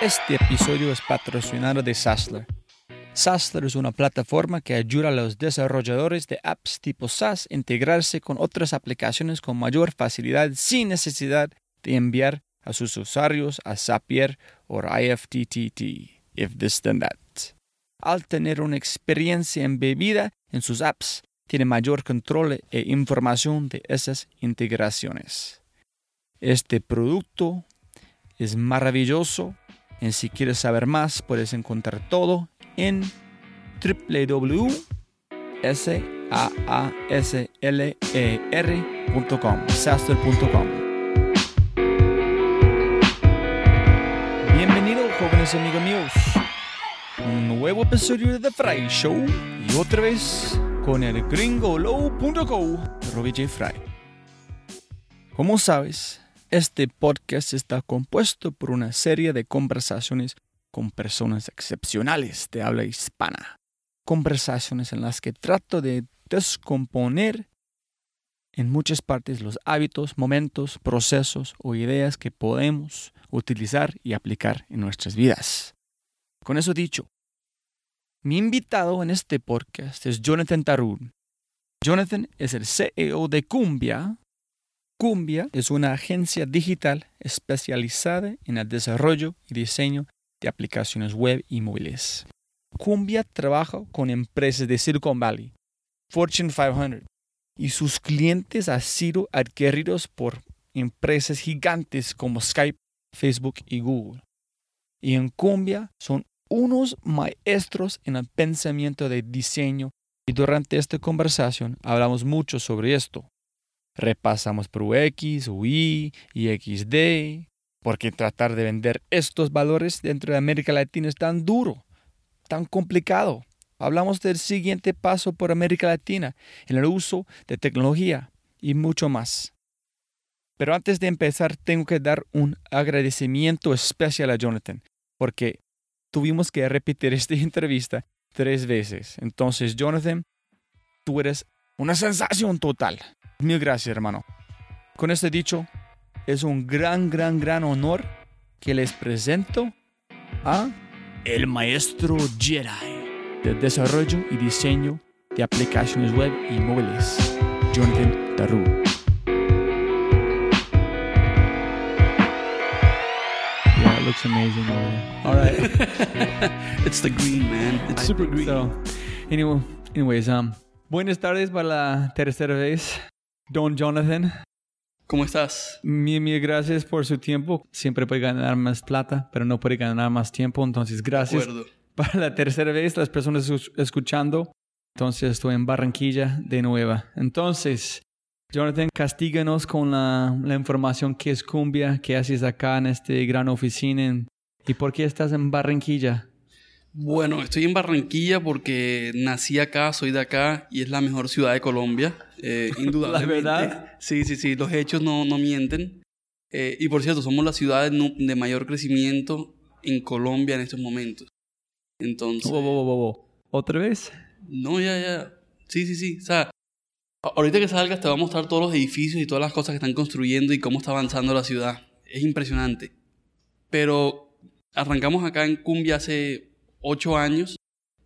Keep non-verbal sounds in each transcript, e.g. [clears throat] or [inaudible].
Este episodio es patrocinado de Sassler. Sassler es una plataforma que ayuda a los desarrolladores de apps tipo SaaS a integrarse con otras aplicaciones con mayor facilidad sin necesidad de enviar a sus usuarios a Zapier o IFTTT, if this then that. Al tener una experiencia embebida en sus apps, tiene mayor control e información de esas integraciones. Este producto es maravilloso y si quieres saber más, puedes encontrar todo en www.saasler.com, saster.com. Bienvenido, jóvenes amigos míos. Un nuevo episodio de The Fry Show y otra vez con el gringolow.co, Robbie J. Fry. Como sabes, este podcast está compuesto por una serie de conversaciones con personas excepcionales de habla hispana. Conversaciones en las que trato de descomponer en muchas partes los hábitos, momentos, procesos o ideas que podemos utilizar y aplicar en nuestras vidas. Con eso dicho, mi invitado en este podcast es Jonathan Tarun. Jonathan es el CEO de Cumbia. Cumbia es una agencia digital especializada en el desarrollo y diseño de aplicaciones web y móviles. Cumbia trabaja con empresas de Silicon Valley, Fortune 500, y sus clientes han sido adquiridos por empresas gigantes como Skype, Facebook y Google. Y en Cumbia son unos maestros en el pensamiento de diseño y durante esta conversación hablamos mucho sobre esto. Repasamos por UX, UI y XD, porque tratar de vender estos valores dentro de América Latina es tan duro, tan complicado. Hablamos del siguiente paso por América Latina, en el uso de tecnología y mucho más. Pero antes de empezar, tengo que dar un agradecimiento especial a Jonathan, porque tuvimos que repetir esta entrevista tres veces. Entonces, Jonathan, tú eres una sensación total. Mil gracias, hermano. Con este dicho, es un gran, gran, gran honor que les presento a el maestro Jedi de desarrollo y diseño de aplicaciones web y móviles, Jonathan Daru. Yeah, it looks amazing. All right. [laughs] it's the green, man. It's super green. So, anyway, anyways, um, buenas tardes para la tercera vez, Don Jonathan. ¿Cómo estás? Mil, mil gracias por su tiempo. Siempre puede ganar más plata, pero no puede ganar más tiempo. Entonces, gracias. De acuerdo. Para la tercera vez, las personas es- escuchando. Entonces, estoy en Barranquilla de nueva. Entonces, Jonathan, castíganos con la, la información que es cumbia, qué haces acá en esta gran oficina en- y por qué estás en Barranquilla. Bueno, estoy en Barranquilla porque nací acá, soy de acá y es la mejor ciudad de Colombia. Eh, [laughs] indudablemente. ¿La verdad? Sí, sí, sí. Los hechos no, no mienten. Eh, y por cierto, somos la ciudad de, mayor crecimiento en Colombia en estos momentos. Entonces. Wow, wow, wow. ¿Otra vez? No, ya, ya. Sí, sí, sí. O sea, ahorita que salgas te voy a mostrar todos los edificios y todas las cosas que están construyendo y cómo está avanzando la ciudad. Es impresionante. Pero arrancamos acá en Cumbia hace ocho años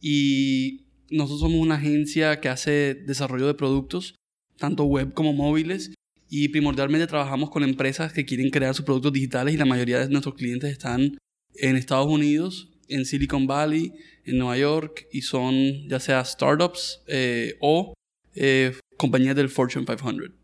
y nosotros somos una agencia que hace desarrollo de productos, tanto web como móviles, y primordialmente trabajamos con empresas que quieren crear sus productos digitales y la mayoría de nuestros clientes están en Estados Unidos, en Silicon Valley, en Nueva York, y son ya sea startups eh, o eh, compañías del Fortune 500.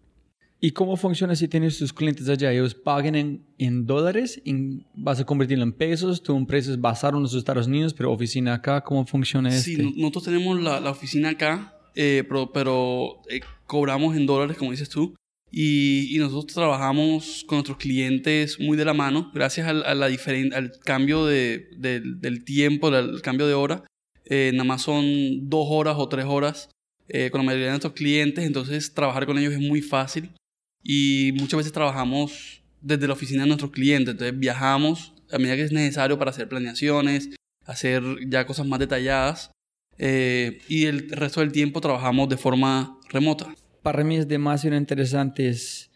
¿Y cómo funciona si tienes tus clientes allá? ¿Ellos pagan en, en dólares? En- ¿Vas a convertirlo en pesos? ¿Tu empresa es basada en los Estados Unidos, pero oficina acá? ¿Cómo funciona Sí, este? no- nosotros tenemos la, la oficina acá, eh, pero, pero, eh, cobramos en dólares, como dices tú. Y, y nosotros trabajamos con nuestros clientes muy de la mano, gracias al, a la diferen- al cambio de, del- del tiempo, al cambio de hora. Eh, nada más son dos horas o tres horas eh, con la mayoría de nuestros clientes, entonces trabajar con ellos es muy fácil. Y muchas veces trabajamos desde la oficina de nuestros clientes, entonces viajamos a medida que es necesario para hacer planeaciones, hacer ya cosas más detalladas. eh, y el resto del tiempo trabajamos de forma remota. Para mí es demasiado interesante. es-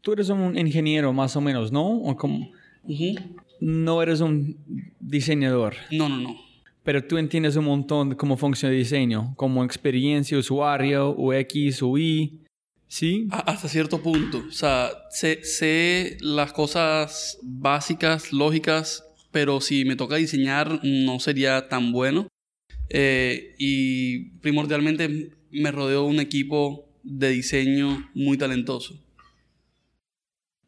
Tú eres un ingeniero más o menos, ¿no? O como, Ujú. no eres un diseñador, No, no, no. pero tú entiendes un montón de cómo funciona el diseño, como experiencia usuario, UX, UI, ¿sí? A- hasta cierto punto. O sea, sé, sé las cosas básicas, lógicas, pero si me toca diseñar no sería tan bueno. Eh, y primordialmente me rodeo de un equipo de diseño muy talentoso.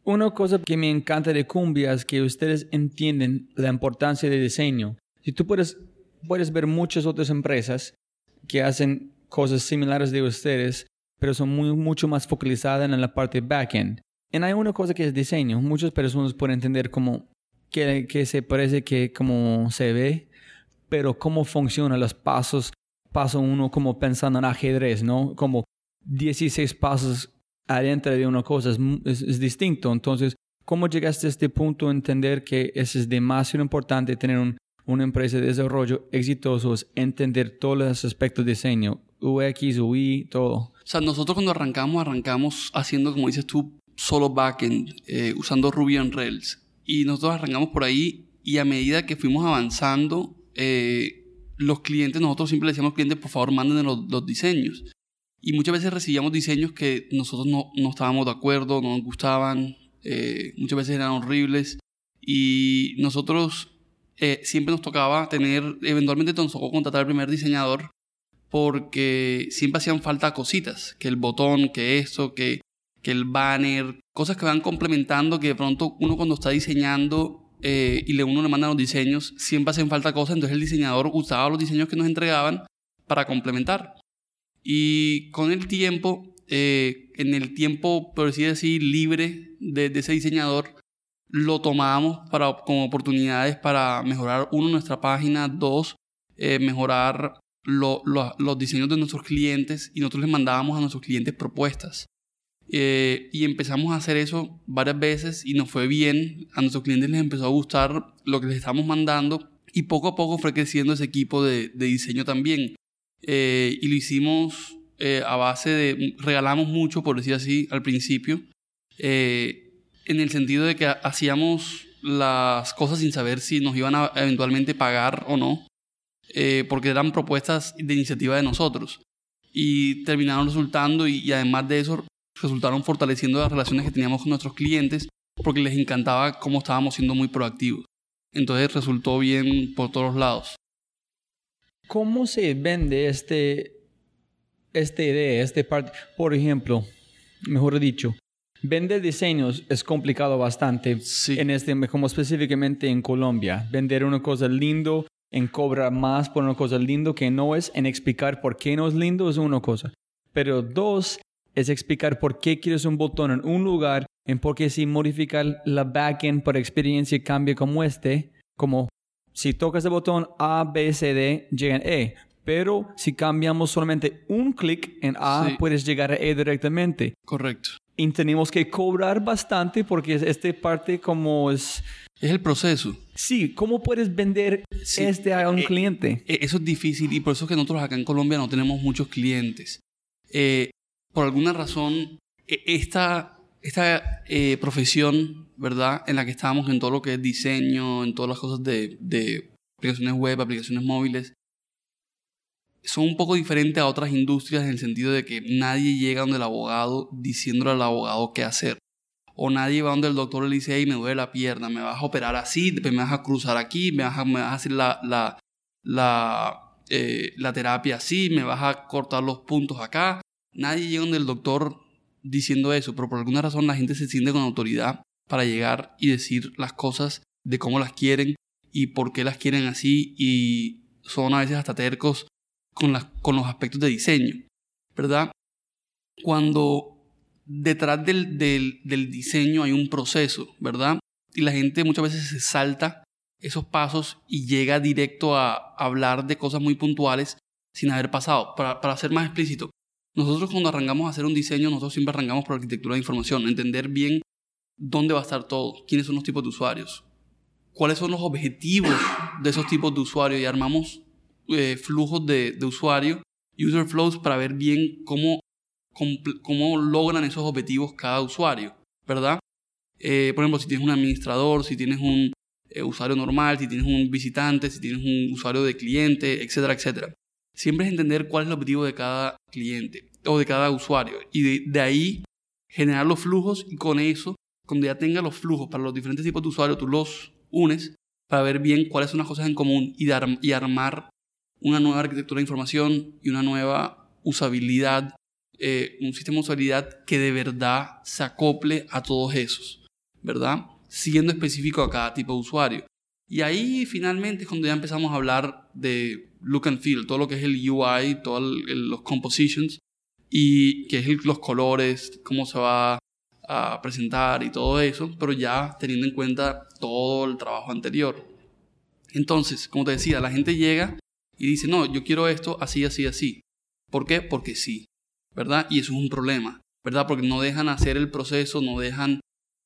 Una cosa que me encanta de Cumbia es que ustedes entienden la importancia del diseño. Si tú puedes, puedes ver muchas otras empresas que hacen cosas similares de ustedes, pero son muy, mucho más focalizadas en la parte backend. Y hay una cosa que es diseño. Muchas personas pueden entender como que, que se parece que como se ve, pero cómo funcionan los pasos. Paso uno como pensando en ajedrez, ¿no? Como 16 pasos adentro de una cosa es, es- es distinto. Entonces, ¿cómo llegaste a este punto de entender que eso es demasiado importante tener un- una empresa de desarrollo exitoso, es entender todos los aspectos de diseño, UX, UI, todo? O sea, nosotros cuando arrancamos, arrancamos haciendo, como dices tú, solo backend, eh, usando Ruby on Rails. Y nosotros arrancamos por ahí y a medida que fuimos avanzando, eh, los clientes, nosotros siempre le decíamos a los clientes, por favor, mándenos los, los diseños. Y muchas veces recibíamos diseños que nosotros no, no estábamos de acuerdo, no nos gustaban, eh, muchas veces eran horribles. Y nosotros eh, siempre nos tocaba tener, eventualmente nos tocó contratar al primer diseñador porque siempre hacían falta cositas, que el botón, que esto, que, que el banner, cosas que van complementando que de pronto uno cuando está diseñando eh, y le, uno le manda los diseños, siempre hacen falta cosas, entonces el diseñador usaba los diseños que nos entregaban para complementar. Y con el tiempo, eh, en el tiempo, por así decir, libre de, ese diseñador, lo tomábamos para, como oportunidades para mejorar, uno, nuestra página, dos, eh, mejorar lo- lo- los diseños de nuestros clientes y nosotros les mandábamos a nuestros clientes propuestas. Eh, y empezamos a hacer eso varias veces y nos fue bien. A nuestros clientes les empezó a gustar lo que les estamos mandando y poco a poco fue creciendo ese equipo de, diseño también. Eh, y lo hicimos eh, a base de, regalamos mucho, por decir así, al principio, en el sentido de que ha- hacíamos las cosas sin saber si nos iban a eventualmente pagar o no eh, porque eran propuestas de iniciativa de nosotros. Y terminaron resultando, y, y además de eso, resultaron fortaleciendo las relaciones que teníamos con nuestros clientes, porque les encantaba cómo estábamos siendo muy proactivos. Entonces resultó bien por todos lados. ¿Cómo se vende este, esta idea, este parte? Por ejemplo, mejor dicho, vender diseños es complicado bastante. Sí. En este, como específicamente en Colombia, vender una cosa lindo, en cobrar más por una cosa lindo que no es, en explicar por qué no es lindo es una cosa. Pero dos, es explicar por qué quieres un botón en un lugar, en por qué si modificar la backend por experiencia cambia como este, como si tocas el botón A, B, C, D, llega en E. Pero si cambiamos solamente un clic en A, Sí. puedes llegar a E directamente. Correcto. Y tenemos que cobrar bastante porque es esta parte como es... Es el proceso. Sí, ¿cómo puedes vender Sí, este a un eh, cliente? E- Eso es difícil y por eso es que nosotros acá en Colombia no tenemos muchos clientes. Eh, por alguna razón, e- esta, esta eh, profesión, ¿verdad? En la que estamos en todo lo que es diseño, en todas las cosas de, de aplicaciones web, aplicaciones móviles, son un poco diferentes a otras industrias en el sentido de que nadie llega donde el abogado diciéndole al abogado qué hacer. O nadie va donde el doctor le dice, hey, me duele la pierna, me vas a operar así, me vas a cruzar aquí, me vas a, me vas a hacer la, la, la, eh, la terapia así, me vas a cortar los puntos acá. Nadie llega donde el doctor diciendo eso, pero por alguna razón la gente se siente con autoridad para llegar y decir las cosas de cómo las quieren y por qué las quieren así y son a veces hasta tercos con, las, con los aspectos de diseño, ¿verdad? Cuando detrás del, del, diseño hay un proceso, ¿verdad? Y la gente muchas veces se salta esos pasos y llega directo a hablar de cosas muy puntuales sin haber pasado. Para, para ser más explícito, nosotros cuando arrancamos a hacer un diseño, nosotros siempre arrancamos por arquitectura de información, entender bien dónde va a estar todo, quiénes son los tipos de usuarios, cuáles son los objetivos de esos tipos de usuarios y armamos eh, flujos de, de usuario, user flows, para ver bien cómo, cómo logran esos objetivos cada usuario, ¿verdad? Eh, por ejemplo, si tienes un administrador, si tienes un eh, usuario normal, si tienes un visitante, si tienes un usuario de cliente, etcétera, etcétera. Siempre es entender cuál es el objetivo de cada cliente o de cada usuario y de, de ahí generar los flujos y con eso, cuando ya tengas los flujos para los diferentes tipos de usuarios, tú los unes para ver bien cuáles son las cosas en común y, dar, y armar una nueva arquitectura de información y una nueva usabilidad, eh, un sistema de usabilidad que de verdad se acople a todos esos, ¿verdad? Siendo específico a cada tipo de usuario. Y ahí finalmente es cuando ya empezamos a hablar de look and feel, todo lo que es el UI, todos los compositions, y que es los colores, cómo se va a presentar y todo eso, pero ya teniendo en cuenta todo el trabajo anterior. Entonces, como te decía, la gente llega y dice, no, yo quiero esto así, así, así. ¿Por qué? Porque sí, ¿verdad? Y eso es un problema, ¿verdad? Porque no dejan hacer el proceso, no dejan...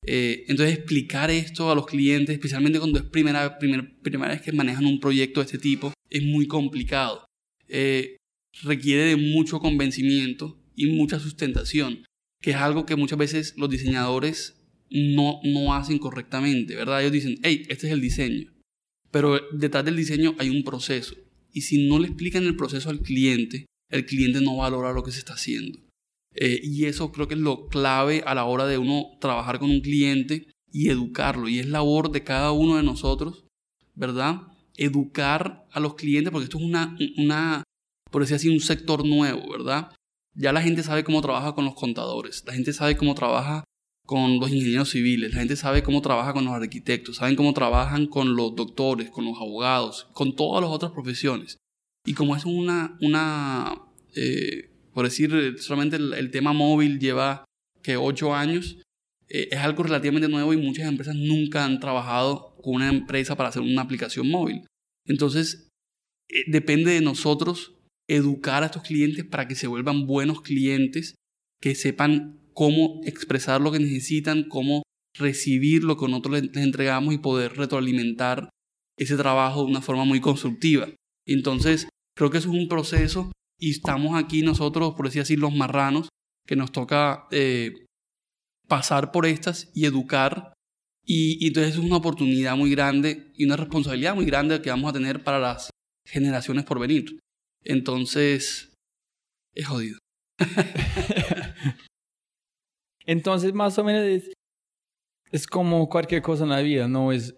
Eh, entonces, explicar esto a los clientes, especialmente cuando es primera, primera vez que manejan un proyecto de este tipo, es muy complicado. Eh, requiere de mucho convencimiento y mucha sustentación, que es algo que muchas veces los diseñadores no, no hacen correctamente, ¿verdad? Ellos dicen, hey, este es el diseño, pero detrás del diseño hay un proceso. Y si no le explican el proceso al cliente, el cliente no valora lo que se está haciendo. Eh, y eso creo que es lo clave a la hora de uno trabajar con un cliente y educarlo. Y es labor de cada uno de nosotros, ¿verdad? Educar a los clientes, porque esto es una, una por decir así, un sector nuevo, ¿verdad? Ya la gente sabe cómo trabaja con los contadores, la gente sabe cómo trabaja con los ingenieros civiles, la gente sabe cómo trabaja con los arquitectos, saben cómo trabajan con los doctores, con los abogados, con todas las otras profesiones. Y como es una, una eh, por decir, solamente el, tema móvil lleva que ocho años, eh, es algo relativamente nuevo y muchas empresas nunca han trabajado con una empresa para hacer una aplicación móvil. Entonces, eh, depende de nosotros educar a estos clientes para que se vuelvan buenos clientes, que sepan cómo expresar lo que necesitan, cómo recibir lo que nosotros les entregamos y poder retroalimentar ese trabajo de una forma muy constructiva. Entonces, creo que eso es un proceso y estamos aquí nosotros, por decir así, los marranos, que nos toca eh, pasar por estas y educar. Y, y, entonces es una oportunidad muy grande y una responsabilidad muy grande que vamos a tener para las generaciones por venir. Entonces, es jodido. [laughs] Entonces, más o menos es, es, como cualquier cosa en la vida, no es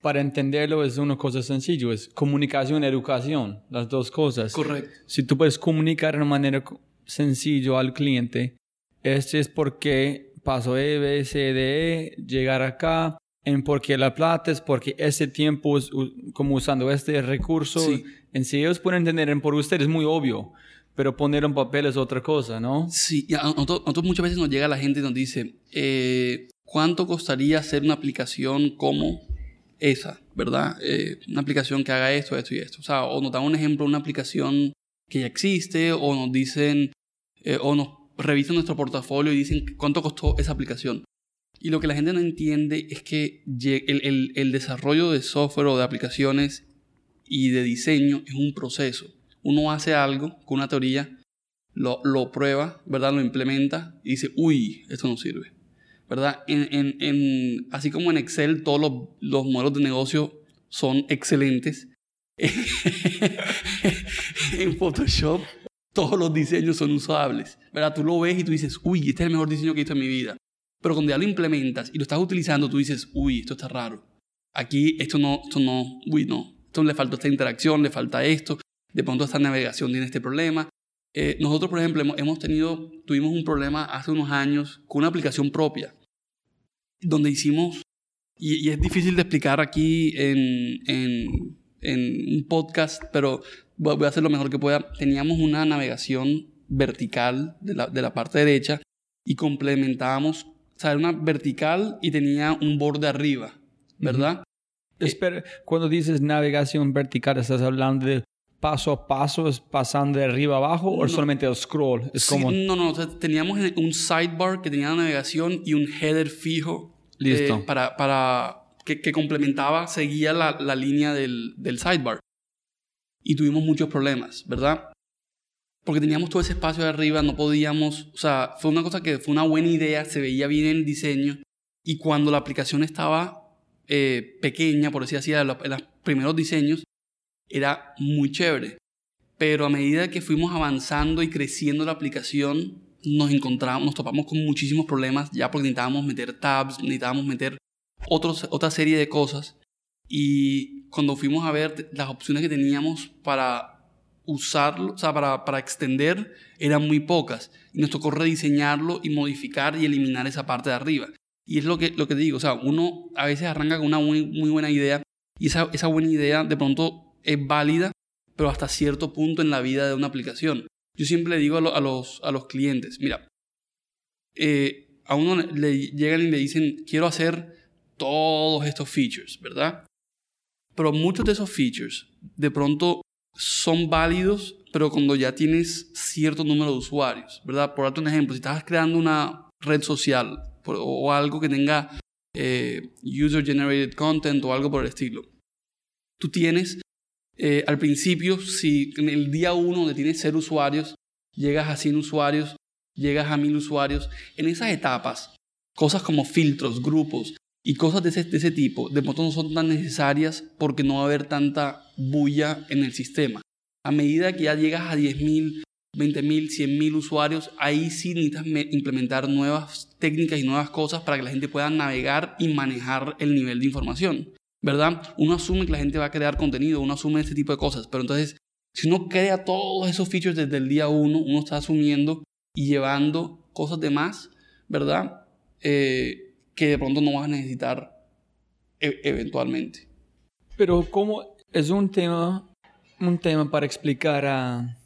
para entenderlo es una cosa sencilla, es comunicación, educación, las dos cosas. Correcto. Si tú puedes comunicar de una manera sencilla al cliente, este es porque pasó E, B, C, D, E, llegar acá, en por qué la plata es porque ese tiempo es como usando este recurso. Sí. En sí ellos pueden entender por usted es muy obvio, pero poner en papel es otra cosa, ¿no? Sí, y a nosotros, muchas veces nos llega la gente y nos dice, eh, ¿cuánto costaría hacer una aplicación como esa, verdad? Eh, una aplicación que haga esto, esto y esto. O sea, o nos dan un ejemplo de una aplicación que ya existe, o nos dicen, eh, o nos revisan nuestro portafolio y dicen cuánto costó esa aplicación. Y lo que la gente no entiende es que el, desarrollo de software o de aplicaciones y de diseño es un proceso. Uno hace algo con una teoría, lo, lo prueba, ¿verdad? Lo implementa y dice, uy, esto no sirve. ¿Verdad? En, en, en, así como en Excel todos los, los modelos de negocio son excelentes, [laughs] en Photoshop todos los diseños son usables. ¿Verdad? Tú lo ves y tú dices, uy, este es el mejor diseño que he visto en mi vida. Pero cuando ya lo implementas y lo estás utilizando, tú dices, uy, esto está raro. Aquí esto no, esto no, uy, no. Esto le falta esta interacción, le falta esto. De pronto esta navegación tiene este problema. Eh, nosotros, por ejemplo, hemos tenido, tuvimos un problema hace unos años con una aplicación propia, donde hicimos, y, es difícil de explicar aquí en, en, en un podcast, pero voy a hacer lo mejor que pueda. Teníamos una navegación vertical de la, de la parte derecha y complementábamos, o sea, era una vertical y tenía un borde arriba, ¿verdad? Espera, cuando dices navegación vertical, ¿estás hablando de paso a paso, es pasando de arriba a abajo o solamente el scroll? Es Sí, como... no, no, teníamos un sidebar que tenía la navegación y un header fijo. Listo. eh, para, para que, que complementaba, seguía la, la línea del, del sidebar. Y tuvimos muchos problemas, ¿verdad? Porque teníamos todo ese espacio de arriba, no podíamos, o sea, fue una cosa que fue una buena idea, se veía bien en el diseño. Y cuando la aplicación estaba eh, pequeña, por decir así, en los primeros diseños, era muy chévere. Pero a medida que fuimos avanzando y creciendo la aplicación, nos encontramos, nos topamos con muchísimos problemas ya porque necesitábamos meter tabs, necesitábamos meter otros, otra serie de cosas. Y cuando fuimos a ver las opciones que teníamos para usarlo, o sea, para, para extender, eran muy pocas. Y nos tocó rediseñarlo y modificar y eliminar esa parte de arriba. Y es lo que, lo que digo, o sea, uno a veces arranca con una muy, muy buena idea y esa, esa buena idea de pronto es válida, pero hasta cierto punto en la vida de una aplicación. Yo siempre le digo a, lo- a los, a los clientes, mira, eh, a uno le llegan y le dicen, quiero hacer todos estos features, ¿verdad? Pero muchos de esos features de pronto son válidos, pero cuando ya tienes cierto número de usuarios, ¿verdad? Por darte un ejemplo, si estás creando una red social o algo que tenga eh, user-generated content o algo por el estilo, tú tienes eh, al principio, si en el día uno donde tienes cero usuarios, llegas a 100 usuarios, llegas a 1000 usuarios, en esas etapas, cosas como filtros, grupos y cosas de ese, de ese tipo, de pronto no son tan necesarias porque no va a haber tanta bulla en el sistema. A medida que ya llegas a 10.000, 20.000, 100.000 usuarios, ahí sí necesitas me- implementar nuevas técnicas y nuevas cosas para que la gente pueda navegar y manejar el nivel de información. ¿Verdad? Uno asume que la gente va a crear contenido, uno asume este tipo de cosas, pero entonces, si uno crea todos esos features desde el día uno, uno está asumiendo y llevando cosas de más, ¿verdad? Eh, que de pronto no vas a necesitar e- eventualmente. Pero como es un tema, un tema para explicar a,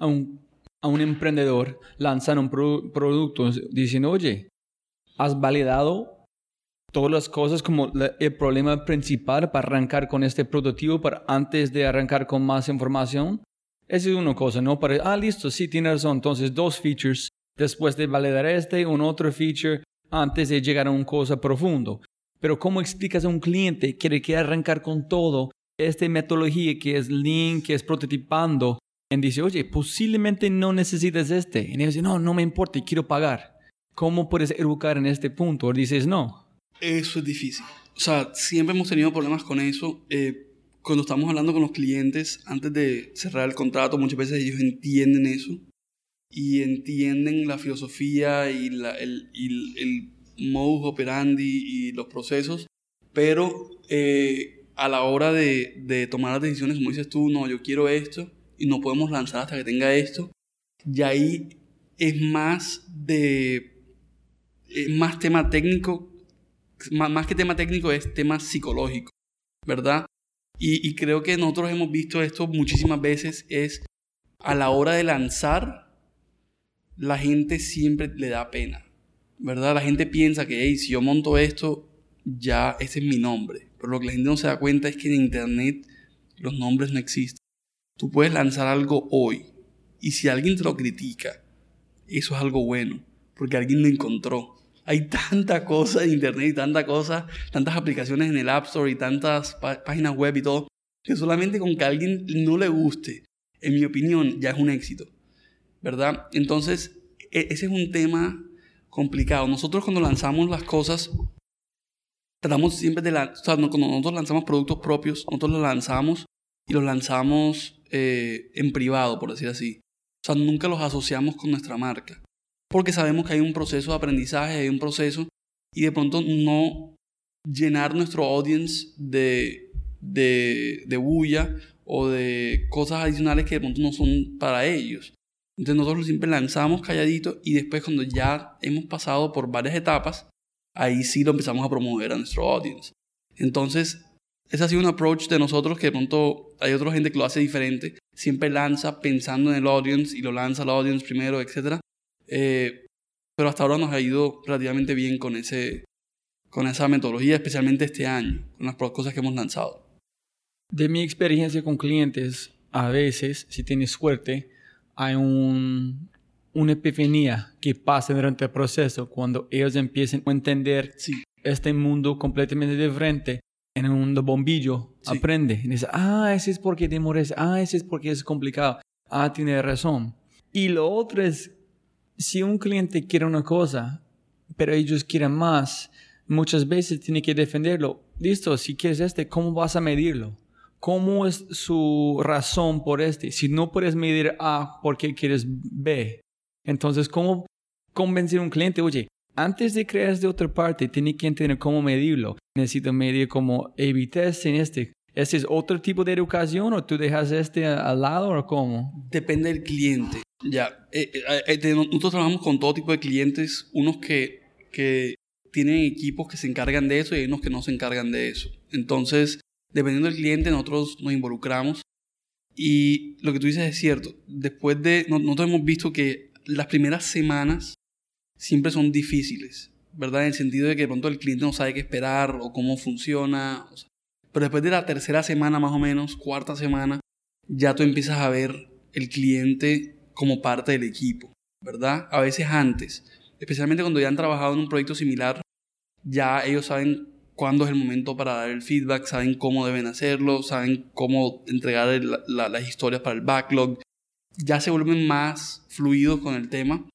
un, a un emprendedor lanzar un pro- producto diciendo, oye, has validado todas las cosas como la- el problema principal para arrancar con este prototipo para antes de arrancar con más información. Esa es una cosa, ¿no? Para, ah, listo, sí, tiene razón. Entonces, dos features. Después de validar este, un otro feature antes de llegar a una cosa profundo. Pero ¿cómo explicas a un cliente que quiere arrancar con todo esta metodología que es Lean, que es prototipando? Y dice, oye, posiblemente no necesitas este. Y él dice, no, no me importa, quiero pagar. ¿Cómo puedes educar en este punto? O dices, no. Eso es difícil. O sea, siempre hemos tenido problemas con eso. Eh, cuando estamos hablando con los clientes, antes de cerrar el contrato, muchas veces ellos entienden eso y entienden la filosofía y, la- el, el- el modus operandi y los procesos, pero eh, a la hora de, de tomar las decisiones, como dices tú, no, yo quiero esto y no podemos lanzar hasta que tenga esto, y ahí es más de es más tema técnico más, que tema técnico es tema psicológico, ¿verdad? Y creo que nosotros hemos visto esto muchísimas veces, es a la hora de lanzar, la gente siempre le da pena, ¿verdad? La gente piensa que, hey, si yo monto esto, ya ese es mi nombre. Pero lo que la gente no se da cuenta es que en Internet los nombres no existen. Tú puedes lanzar algo hoy y si alguien te lo critica, eso es algo bueno, porque alguien lo encontró. Hay tanta cosa en internet y tanta cosa, tantas aplicaciones en el App Store y tantas pá- páginas web y todo, que solamente con que a alguien no le guste, en mi opinión, ya es un éxito. ¿Verdad? Entonces, e- ese es un tema complicado. Nosotros cuando lanzamos las cosas, tratamos siempre de la, o sea, cuando nosotros lanzamos productos propios, nosotros los lanzamos y los lanzamos eh, en privado, por decir así. O sea, nunca los asociamos con nuestra marca. Porque sabemos que hay un proceso de aprendizaje, hay un proceso, y de pronto no llenar nuestro audience de, de, de bulla o de cosas adicionales que de pronto no son para ellos. Entonces nosotros siempre lanzamos calladito y después cuando ya hemos pasado por varias etapas, ahí sí lo empezamos a promover a nuestro audience. Entonces, ese ha sido un approach de nosotros que de pronto hay otra gente que lo hace diferente. Siempre lanza pensando en el audience y lo lanza al audience primero, etc. Eh, pero hasta ahora nos ha ido relativamente bien con, ese, con esa metodología, especialmente este año, con las cosas que hemos lanzado. De mi experiencia con clientes, a veces, si tienes suerte, hay un, una epifanía que pasa durante el proceso cuando ellos empiezan a entender este mundo completamente diferente en un mundo bombillo. Aprende y dice, ah, ese es porque demores, ah, ese es porque es complicado, ah, tiene razón. Y lo otro es, si un cliente quiere una cosa, pero ellos quieren más, muchas veces tiene que defenderlo. Listo, si quieres este, ¿cómo vas a medirlo? ¿Cómo es su razón por este? Si no puedes medir A, ¿por qué quieres B? Entonces, ¿cómo convencer a un cliente? Oye, antes de crear de otra parte, tiene que entender cómo medirlo. Necesito medir como A-B en este. ¿Ese es otro tipo de educación o tú dejas este al lado o cómo? Depende del cliente. Ya, eh, eh, eh, nosotros trabajamos con todo tipo de clientes, unos que, que tienen equipos que se encargan de eso y hay unos que no se encargan de eso. Entonces, dependiendo del cliente, nosotros nos involucramos. Y lo que tú dices es cierto. Después de. Nosotros hemos visto que las primeras semanas siempre son difíciles, ¿verdad? En el sentido de que de pronto el cliente no sabe qué esperar o cómo funciona. Pero después de la tercera semana, más o menos, cuarta semana, ya tú empiezas a ver el cliente como parte del equipo, ¿verdad? A veces antes, especialmente cuando ya han trabajado en un proyecto similar, ya ellos saben cuándo es el momento para dar el feedback, saben cómo deben hacerlo, saben cómo entregar las historias para el backlog, ya se vuelven más fluidos con el tema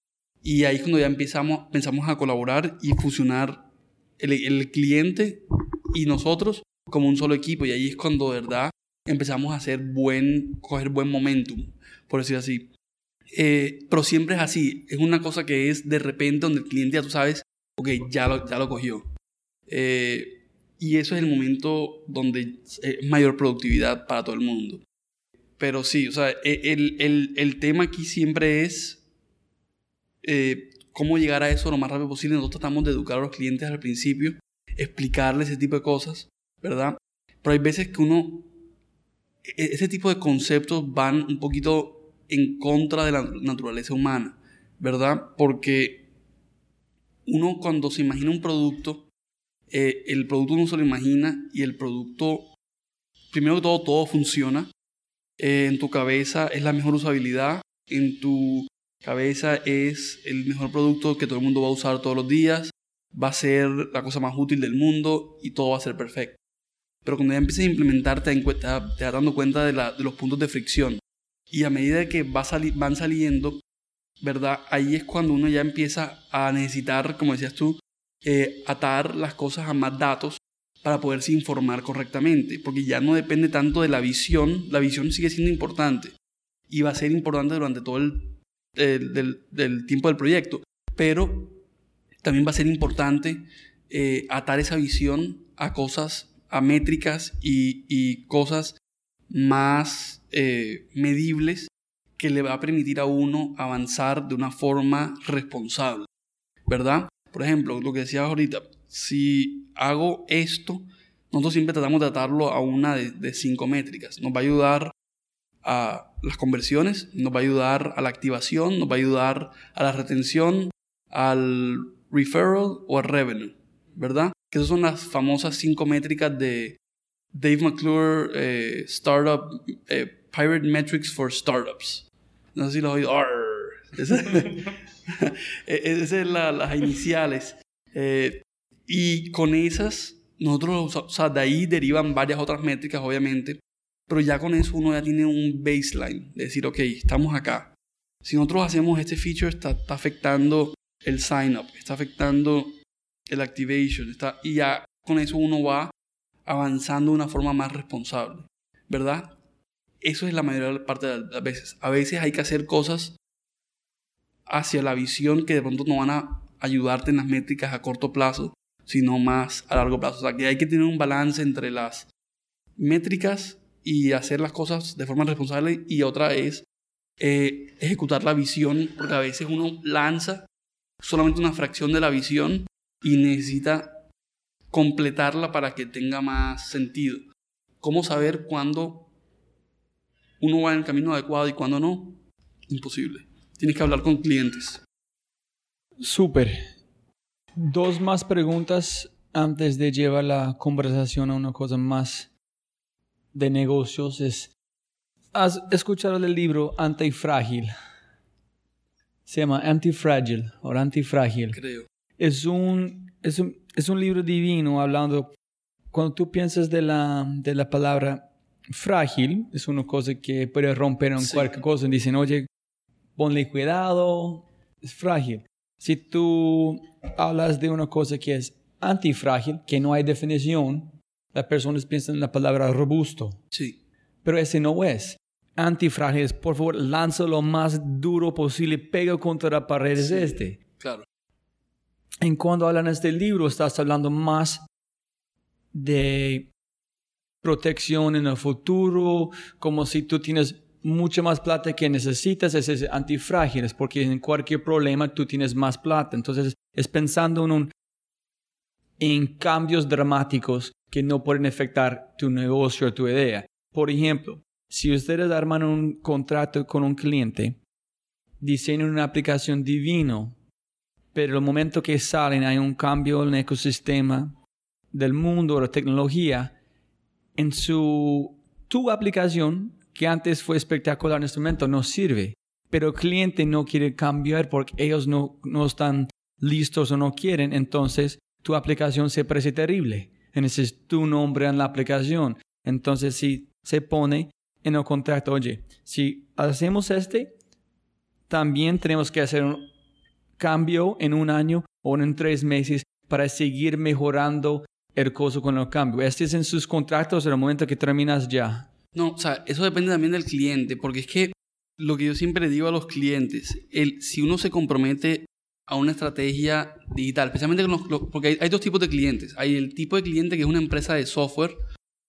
y ahí es cuando ya empezamos, pensamos a colaborar y fusionar el cliente y nosotros como un solo equipo y ahí es cuando de verdad empezamos a hacer buen, coger buen momentum, por decir así. Eh, pero siempre es así, es una cosa que es de repente donde el cliente ya tú sabes, ok, ya lo, ya lo cogió. Eh, y eso es el momento donde es mayor productividad para todo el mundo. Pero sí, o sea, e, el, el, el tema aquí siempre es eh, cómo llegar a eso lo más rápido posible. Nosotros tratamos de educar a los clientes al principio, explicarles ese tipo de cosas, ¿verdad? Pero hay veces que uno, e, ese tipo de conceptos van un poquito en contra de la naturaleza humana, ¿verdad? Porque uno cuando se imagina un producto, eh, el producto uno se lo imagina y el producto, primero que todo, todo funciona. Eh, en tu cabeza es la mejor usabilidad, en tu cabeza es el mejor producto que todo el mundo va a usar todos los días, va a ser la cosa más útil del mundo y todo va a ser perfecto. Pero cuando ya empiezas a implementar te, te vas dando cuenta de, los puntos de fricción. Y a medida que va van saliendo, ¿verdad? Ahí es cuando uno ya empieza a necesitar, como decías tú, eh, atar las cosas a más datos para poderse informar correctamente, porque ya no depende tanto de la visión, la visión sigue siendo importante y va a ser importante durante todo el, tiempo del proyecto, pero también va a ser importante eh, atar esa visión a cosas, a métricas y, cosas más eh, medibles que le va a permitir a uno avanzar de una forma responsable, ¿verdad? Por ejemplo, lo que decía ahorita, si hago esto, nosotros siempre tratamos de atarlo a una de, cinco métricas. Nos va a ayudar a las conversiones, nos va a ayudar a la activación, nos va a ayudar a la retención, al referral o al revenue, ¿verdad? Que esas son las famosas cinco métricas de Dave McClure eh, Startup eh, Pirate Metrics for Startups. No sé si lo he oído. Esas [laughs] son [laughs] las iniciales. Eh, y con esas, nosotros, o sea, de ahí derivan varias otras métricas, obviamente, pero ya con eso uno ya tiene un baseline de decir, ok, estamos acá. Si nosotros hacemos este feature, está, está afectando el sign up, está afectando el activation, está, y ya con eso uno va avanzando de una forma más responsable, ¿verdad? Eso es la mayoría parte de las veces. A veces hay que hacer cosas hacia la visión que de pronto no van a ayudarte en las métricas a corto plazo, sino más a largo plazo. O sea, que hay que tener un balance entre las métricas y hacer las cosas de forma responsable y otra es eh, ejecutar la visión, porque a veces uno lanza solamente una fracción de la visión y necesita completarla para que tenga más sentido. ¿Cómo saber cuándo uno va en el camino adecuado y cuándo no? Imposible. Tienes que hablar con clientes. Súper. Dos más preguntas antes de llevar la conversación a una cosa más de negocios. Es, ¿Has escuchado el libro Antifrágil? Se llama Antifrágil o Antifrágil. Creo. Es un, es un, es un libro divino hablando, cuando tú piensas de la, de la palabra frágil, es una cosa que puede romper en Sí. cualquier cosa. Dicen, oye, ponle cuidado, es frágil. Si tú hablas de una cosa que es antifrágil, que no hay definición, las personas piensan en la palabra robusto, Sí. pero ese no es. Antifrágil es, por favor, lanza lo más duro posible, pega contra la pared, es este. En cuando hablan de este libro, estás hablando más de protección en el futuro, como si tú tienes mucha más plata que necesitas, ese es antifrágil, es porque en cualquier problema tú tienes más plata. Entonces, es pensando en, un, en cambios dramáticos que no pueden afectar tu negocio o tu idea. Por ejemplo, si ustedes arman un contrato con un cliente, diseñan una aplicación divino, pero el momento que salen hay un cambio en el ecosistema del mundo o la tecnología, en su tu aplicación, que antes fue espectacular en este momento, no sirve. Pero el cliente no quiere cambiar porque ellos no, no están listos o no quieren, entonces tu aplicación se parece terrible. Entonces tu nombre en la aplicación. Entonces si se pone en el contrato, oye, si hacemos este, también tenemos que hacer un cambio en un año o en tres meses para seguir mejorando el costo con el cambio. Este es en sus contratos en el momento que terminas ya. No, o sea, eso depende también del cliente, porque es que lo que yo siempre digo a los clientes, el, si uno se compromete a una estrategia digital, especialmente con los, los- porque hay, hay dos tipos de clientes. Hay el tipo de cliente que es una empresa de software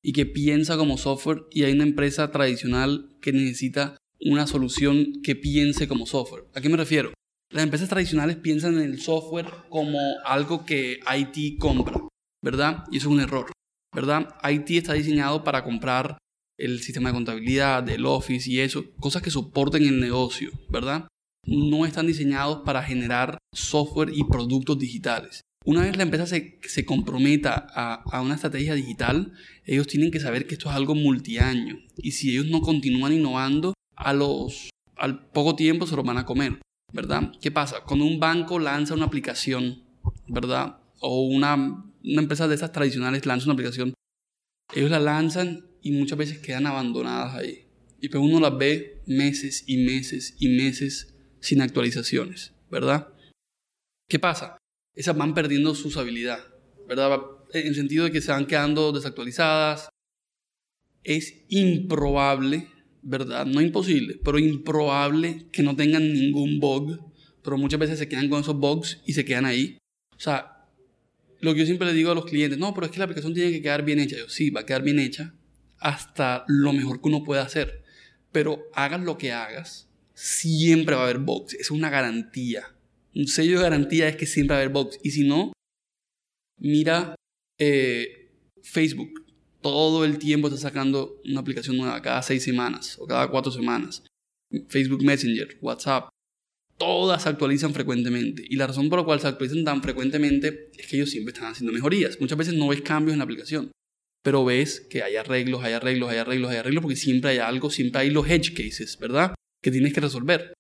y que piensa como software, y hay una empresa tradicional que necesita una solución que piense como software. ¿A qué me refiero? Las empresas tradicionales piensan en el software como algo que IT compra, ¿verdad? Y eso es un error, ¿verdad? IT está diseñado para comprar el sistema de contabilidad, del Office y eso, cosas que soporten el negocio, ¿verdad? No están diseñados para generar software y productos digitales. Una vez la empresa se, se comprometa a, a una estrategia digital, ellos tienen que saber que esto es algo multiaño. Y si ellos no continúan innovando, a los, al poco tiempo se lo van a comer, ¿verdad? ¿Qué pasa? Cuando un banco lanza una aplicación, ¿verdad? O una, una empresa de esas tradicionales lanza una aplicación, ellos la lanzan y muchas veces quedan abandonadas ahí. Y pues uno las ve meses y meses y meses sin actualizaciones, ¿verdad? ¿Qué pasa? Esas van perdiendo su usabilidad, ¿verdad? En el sentido de que se van quedando desactualizadas. Es improbable, ¿verdad? No imposible, pero improbable que no tengan ningún bug, pero muchas veces se quedan con esos bugs y se quedan ahí. O sea, lo que yo siempre le digo a los clientes, no, pero es que la aplicación tiene que quedar bien hecha. Yo, sí, va a quedar bien hecha hasta lo mejor que uno pueda hacer. Pero hagas lo que hagas, siempre va a haber bugs. Es una garantía. Un sello de garantía es que siempre va a haber bugs. Y si no, mira eh, Facebook. Todo el tiempo está sacando una aplicación nueva, cada seis semanas o cada cuatro semanas. Facebook Messenger, WhatsApp. Todas se actualizan frecuentemente. Y la razón por la cual se actualizan tan frecuentemente es que ellos siempre están haciendo mejorías. Muchas veces no ves cambios en la aplicación pero ves que hay arreglos, hay arreglos, hay arreglos, hay arreglos, porque siempre hay algo, siempre hay los edge cases, ¿verdad? Que tienes que resolver.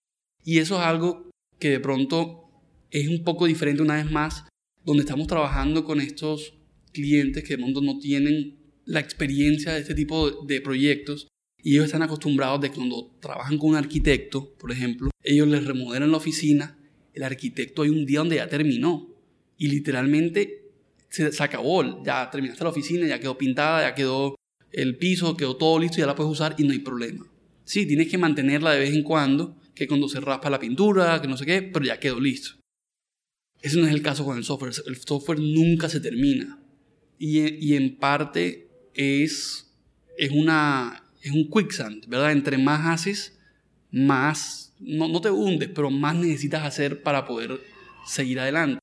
Y eso es algo que de pronto es un poco diferente una vez más, donde estamos trabajando con estos clientes que de pronto no tienen la experiencia de este tipo de proyectos y ellos están acostumbrados de cuando trabajan con un arquitecto, por ejemplo, ellos les remodelan la oficina, el arquitecto hay un día donde ya terminó y literalmente se, se acabó, ya terminaste la oficina, ya quedó pintada, ya quedó el piso, quedó todo listo, ya la puedes usar y no hay problema. Sí, tienes que mantenerla de vez en cuando, que cuando se raspa la pintura, que no sé qué, pero ya quedó listo. Ese no es el caso con el software. El software nunca se termina. Y en parte es, es, una, es un quicksand, ¿verdad? Entre más haces, más, no, no te hundes, pero más necesitas hacer para poder seguir adelante.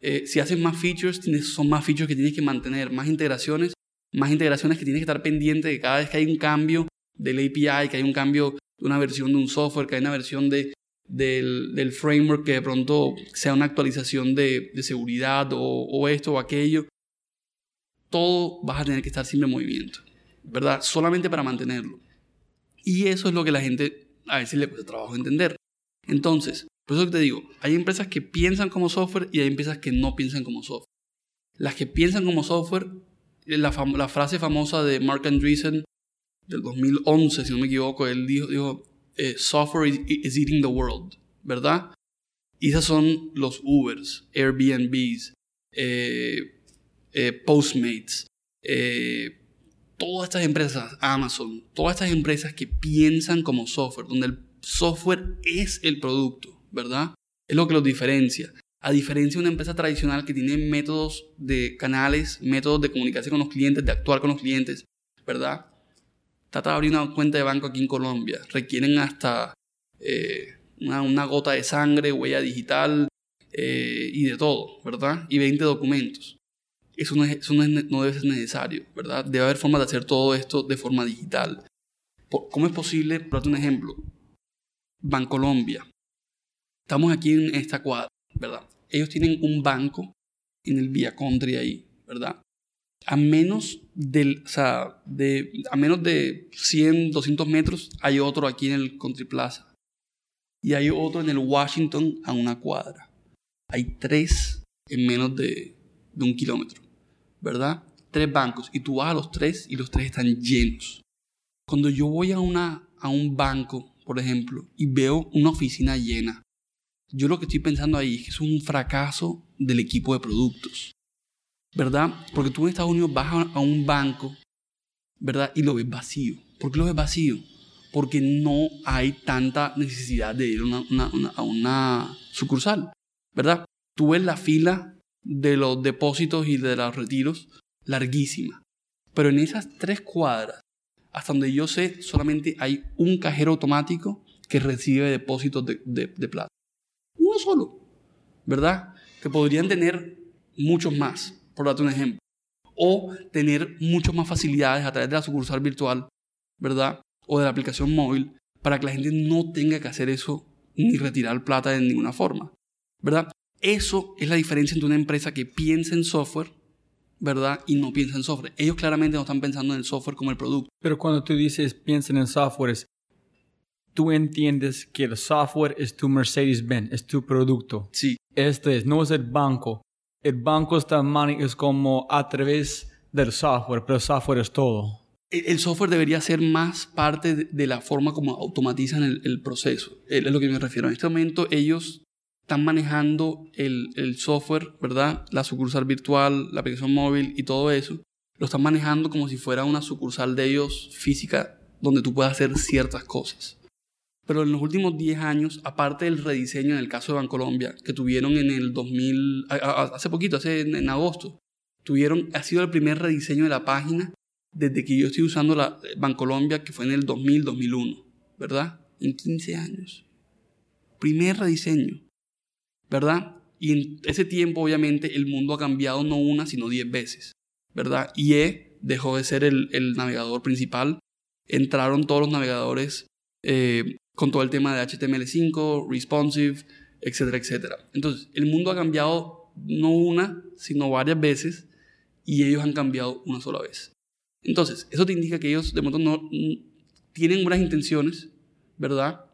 Eh, si haces más features, tienes, son más features que tienes que mantener, más integraciones, más integraciones que tienes que estar pendiente de cada vez que hay un cambio del API, que hay un cambio de una versión de un software, que hay una versión de del, del framework que de pronto sea una actualización de, de seguridad o, o esto o aquello. Todo vas a tener que estar siempre en movimiento, ¿verdad? Solamente para mantenerlo. Y eso es lo que la gente a veces le cuesta trabajo entender. Entonces, por eso te digo, hay empresas que piensan como software y hay empresas que no piensan como software. Las que piensan como software, la, la frase famosa de Mark Andreessen del 2011, si no me equivoco, él dijo, dijo eh, software is, eating the world, ¿verdad? Y esos son los Ubers, Airbnbs, eh, eh, Postmates, todas estas empresas, Amazon, todas estas empresas que piensan como software, donde el software es el producto, ¿verdad? Es lo que los diferencia. A diferencia de una empresa tradicional que tiene métodos de canales, métodos de comunicarse con los clientes, de actuar con los clientes, ¿verdad? Trata de abrir una cuenta de banco aquí en Colombia. Requieren hasta eh, una, gota de sangre, huella digital eh, y de todo, ¿verdad? Y 20 documentos. Eso, no, no, debe ser necesario, ¿verdad? Debe haber formas de hacer todo esto de forma digital. ¿Cómo es posible? Por un ejemplo. Bancolombia. Estamos aquí en esta cuadra, ¿verdad? Ellos tienen un banco en el Via Country ahí, ¿verdad? a menos, del, o sea, de, a menos de 100, 200 metros hay otro aquí en el Country Plaza. Y hay otro en el Washington a una cuadra. Hay tres en menos de, de un kilómetro, ¿verdad? Tres bancos. Y tú vas a los tres y los tres están llenos. Cuando yo voy a, una, a un banco, por ejemplo, y veo una oficina llena, yo lo que estoy pensando ahí es que es un fracaso del equipo de productos. ¿verdad? Porque tú en Estados Unidos vas a un banco, ¿verdad? Y lo ves vacío. ¿Por qué lo ves vacío? Porque no hay tanta necesidad de ir a una, sucursal, ¿verdad? Tú ves la fila de los depósitos y de los retiros larguísima. Pero en esas tres cuadras, hasta donde yo sé, solamente hay un cajero automático que recibe depósitos de, de plata. Uno solo, ¿verdad? Que podrían tener muchos más por darte un ejemplo. O tener muchas más facilidades a través de la sucursal virtual, ¿verdad? O de la aplicación móvil, para que la gente no tenga que hacer eso ni retirar plata de ninguna forma, ¿verdad? Eso es la diferencia entre una empresa que piensa en software, ¿verdad? Y no piensa en software. Ellos claramente no están pensando en el software como el producto. Pero cuando tú dices piensan en software, tú entiendes que el software es tu Mercedes-Benz, es tu producto. Sí. Este es, no es el banco el banco está es como a través del software, pero el software es todo. El software debería ser más parte de la forma como automatizan el, proceso. Es lo que me refiero. En este momento ellos están manejando el, software, ¿verdad? La sucursal virtual, la aplicación móvil y todo eso. Lo están manejando como si fuera una sucursal de ellos física donde tú puedas hacer ciertas cosas. Pero en los últimos 10 años, aparte del rediseño en el caso de Bancolombia, que tuvieron en el 2000, hace poquito, hace en, agosto, tuvieron, ha sido el primer rediseño de la página desde que yo estoy usando la Bancolombia, que fue en el 2000-2001, ¿verdad? En 15 años. Primer rediseño, ¿verdad? Y en ese tiempo, obviamente, el mundo ha cambiado no una, sino 10 veces, ¿verdad? IE dejó de ser el, el navegador principal, entraron todos los navegadores eh, con todo el tema de HTML5, responsive, etcétera, etcétera. Entonces, el mundo ha cambiado no una, sino varias veces y ellos han cambiado una sola vez. Entonces, eso te indica que ellos de pronto no tienen buenas intenciones, ¿verdad?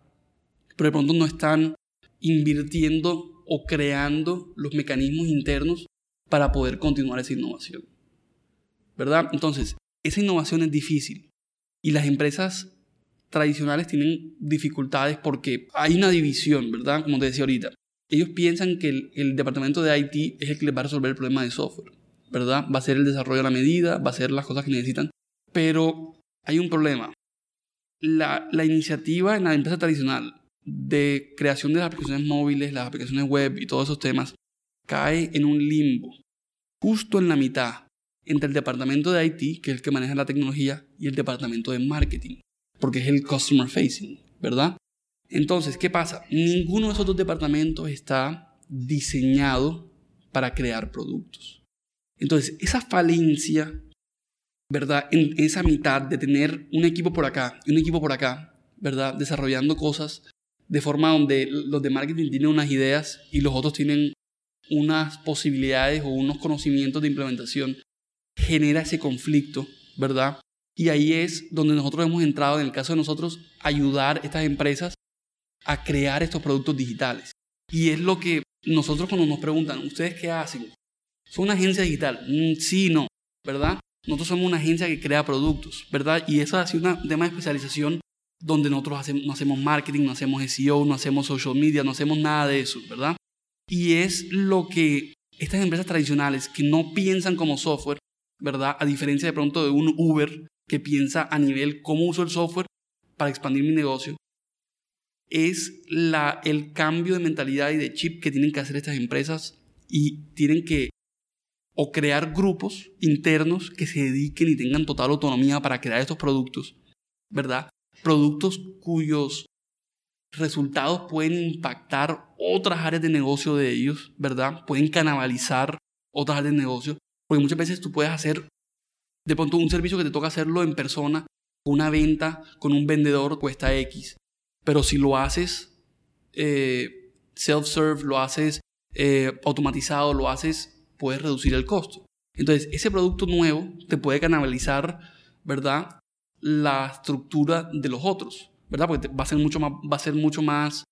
Pero de pronto no están invirtiendo o creando los mecanismos internos para poder continuar esa innovación. ¿Verdad? Entonces, esa innovación es difícil y las empresas tradicionales tienen dificultades porque hay una división, ¿verdad? Como te decía ahorita. Ellos piensan que el, departamento de IT es el que les va a resolver el problema de software, ¿verdad? Va a ser el desarrollo a la medida, va a ser las cosas que necesitan. Pero hay un problema. La, la iniciativa en la empresa tradicional de creación de las aplicaciones móviles, las aplicaciones web y todos esos temas cae en un limbo, justo en la mitad, entre el departamento de IT, que es el que maneja la tecnología, y el departamento de marketing porque es el customer facing, ¿verdad? Entonces, ¿qué pasa? Ninguno de esos dos departamentos está diseñado para crear productos. Entonces, esa falencia, ¿verdad? En esa mitad de tener un equipo por acá y un equipo por acá, ¿verdad? Desarrollando cosas de forma donde los de marketing tienen unas ideas y los otros tienen unas posibilidades o unos conocimientos de implementación, genera ese conflicto, ¿verdad? Y ahí es donde nosotros hemos entrado, en el caso de nosotros, ayudar a estas empresas a crear estos productos digitales. Y es lo que nosotros cuando nos preguntan, ¿ustedes qué hacen? ¿Son una agencia digital? Mm, sí, no, ¿verdad? Nosotros somos una agencia que crea productos, ¿verdad? Y eso ha sido un tema de especialización donde nosotros no hacemos marketing, no hacemos SEO, no hacemos social media, no hacemos nada de eso, ¿verdad? Y es lo que estas empresas tradicionales que no piensan como software, ¿verdad? A diferencia de pronto de un Uber que piensa a nivel cómo uso el software para expandir mi negocio, es el cambio de mentalidad y de chip que tienen que hacer estas empresas y tienen que o crear grupos internos que se dediquen y tengan total autonomía para crear estos productos, ¿verdad? Productos cuyos resultados pueden impactar otras áreas de negocio de ellos, ¿verdad? Pueden canibalizar otras áreas de negocio, porque muchas veces tú puedes hacer de pronto un servicio que te toca hacerlo en persona, una venta con un vendedor cuesta X, pero si lo haces eh, self-serve, lo haces eh, automatizado, lo haces, puedes reducir el costo. Entonces, ese producto nuevo te puede canalizar, ¿verdad? La estructura de los otros, ¿verdad? Porque va a ser mucho más, va a ser mucho más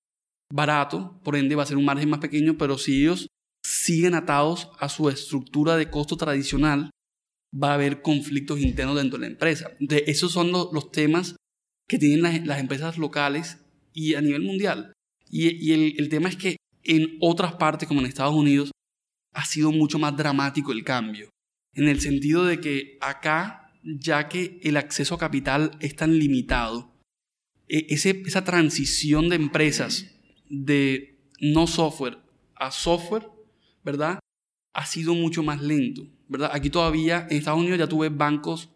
barato, por ende va a ser un margen más pequeño, pero si ellos siguen atados a su estructura de costo tradicional, va a haber conflictos internos dentro de la empresa. De esos son los temas que tienen las, empresas locales y a nivel mundial. Y, el, tema es que en otras partes, como en Estados Unidos, ha sido mucho más dramático el cambio. En el sentido de que acá, ya que el acceso a capital es tan limitado, e, esa transición de empresas de no software a software, ¿verdad? Ha sido mucho más lento, ¿verdad? Aquí todavía, en Estados Unidos ya tuve bancos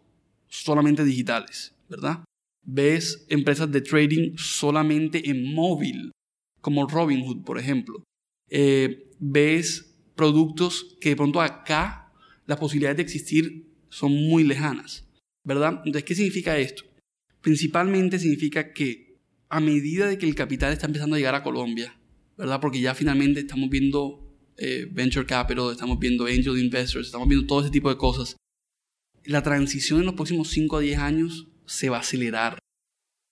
solamente digitales, ¿verdad? ves empresas de trading solamente en móvil, como Robinhood, por ejemplo. Eh, ves productos que de pronto acá las posibilidades de existir son muy lejanas, ¿verdad? Entonces, ¿qué significa esto? Principalmente significa que a medida de que el capital está empezando a llegar a Colombia, ¿verdad? Porque ya finalmente estamos viendo eh, venture capital, estamos viendo angel investors, estamos viendo todo ese tipo de cosas. La transición en los próximos 5 a 10 años se va a acelerar.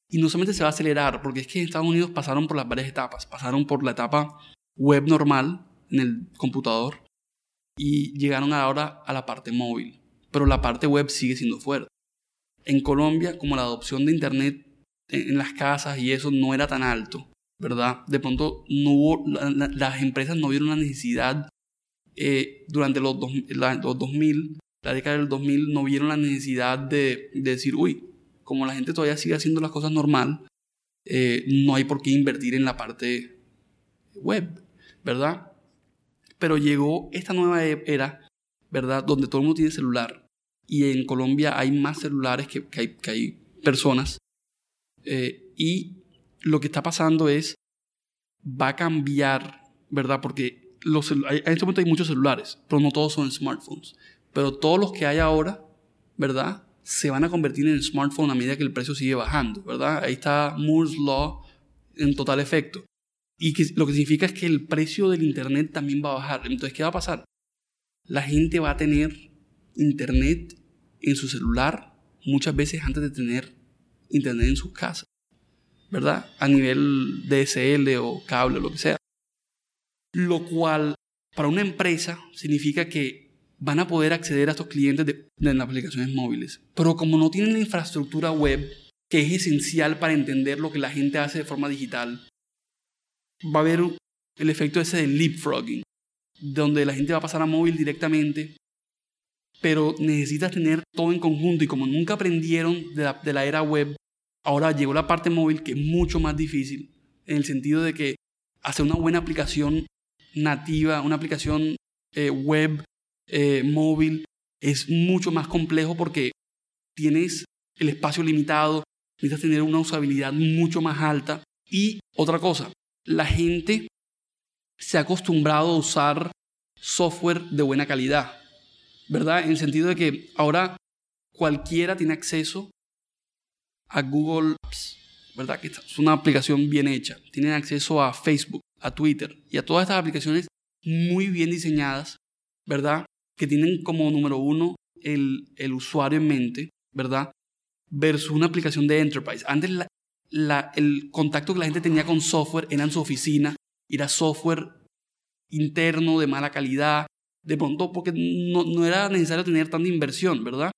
Y no solamente se va a acelerar, porque es que en Estados Unidos pasaron por las varias etapas. Pasaron por la etapa web normal en el computador y llegaron ahora a la parte móvil. Pero la parte web sigue siendo fuerte. En Colombia, como la adopción de Internet en las casas y eso no era tan alto, ¿verdad? De pronto las empresas no vieron la necesidad eh, durante los, los 2000, la década del 2000, no vieron la necesidad de, de decir, uy, como la gente todavía sigue haciendo las cosas normal, eh, no hay por qué invertir en la parte web, ¿verdad? Pero llegó esta nueva e-, era, ¿verdad? Donde todo el mundo tiene celular. Y en Colombia hay más celulares que, hay, personas. Eh, y lo que está pasando es, va a cambiar, ¿verdad? Porque los, en este momento hay muchos celulares, pero no todos son smartphones. Pero todos los que hay ahora, ¿verdad? se van a convertir en smartphone a medida que el precio sigue bajando, ¿verdad? Ahí está Moore's Law en total efecto. Y que, lo que significa es que el precio del Internet también va a bajar. Entonces, ¿qué va a pasar? La gente va a tener Internet en su celular muchas veces antes de tener Internet en su casa, ¿verdad? A nivel DSL o cable o lo que sea. Lo cual, para una empresa, significa que van a poder acceder a estos clientes de, las aplicaciones móviles. Pero como no tienen la infraestructura web, que es esencial para entender lo que la gente hace de forma digital, va a haber el efecto ese del leapfrogging, donde la gente va a pasar a móvil directamente, pero necesitas tener todo en conjunto y como nunca aprendieron de la, era web, ahora llegó la parte móvil que es mucho más difícil, en el sentido de que hacer una buena aplicación nativa, una aplicación eh, web eh, móvil es mucho más complejo porque tienes el espacio limitado, necesitas tener una usabilidad mucho más alta. Y otra cosa, la gente se ha acostumbrado a usar software de buena calidad, ¿verdad? En el sentido de que ahora cualquiera tiene acceso a Google Apps, ¿verdad? Que es una aplicación bien hecha. Tienen acceso a Facebook, a Twitter y a todas estas aplicaciones muy bien diseñadas, ¿verdad? Que tienen como número uno el, el usuario en mente, ¿verdad? Versus una aplicación de enterprise. Antes la, el contacto que la gente tenía con software era en su oficina, era software interno de mala calidad, de pronto porque no, no era necesario tener tanta inversión, ¿verdad?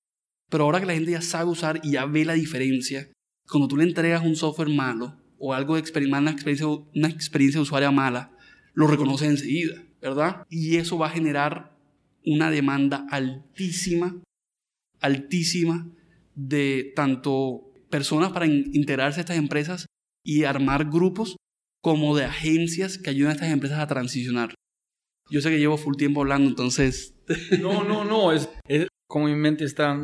Pero ahora que la gente ya sabe usar y ya ve la diferencia, cuando tú le entregas un software malo o algo de experiencia, una experiencia, una experiencia de usuario mala, lo reconoce enseguida, ¿verdad? Y eso va a generar una demanda altísima, altísima de tanto personas para integrarse a estas empresas y armar grupos como de agencias que ayuden a estas empresas a transicionar. Yo sé que llevo full tiempo hablando, entonces... [laughs] No, no, no, es, como mi mente está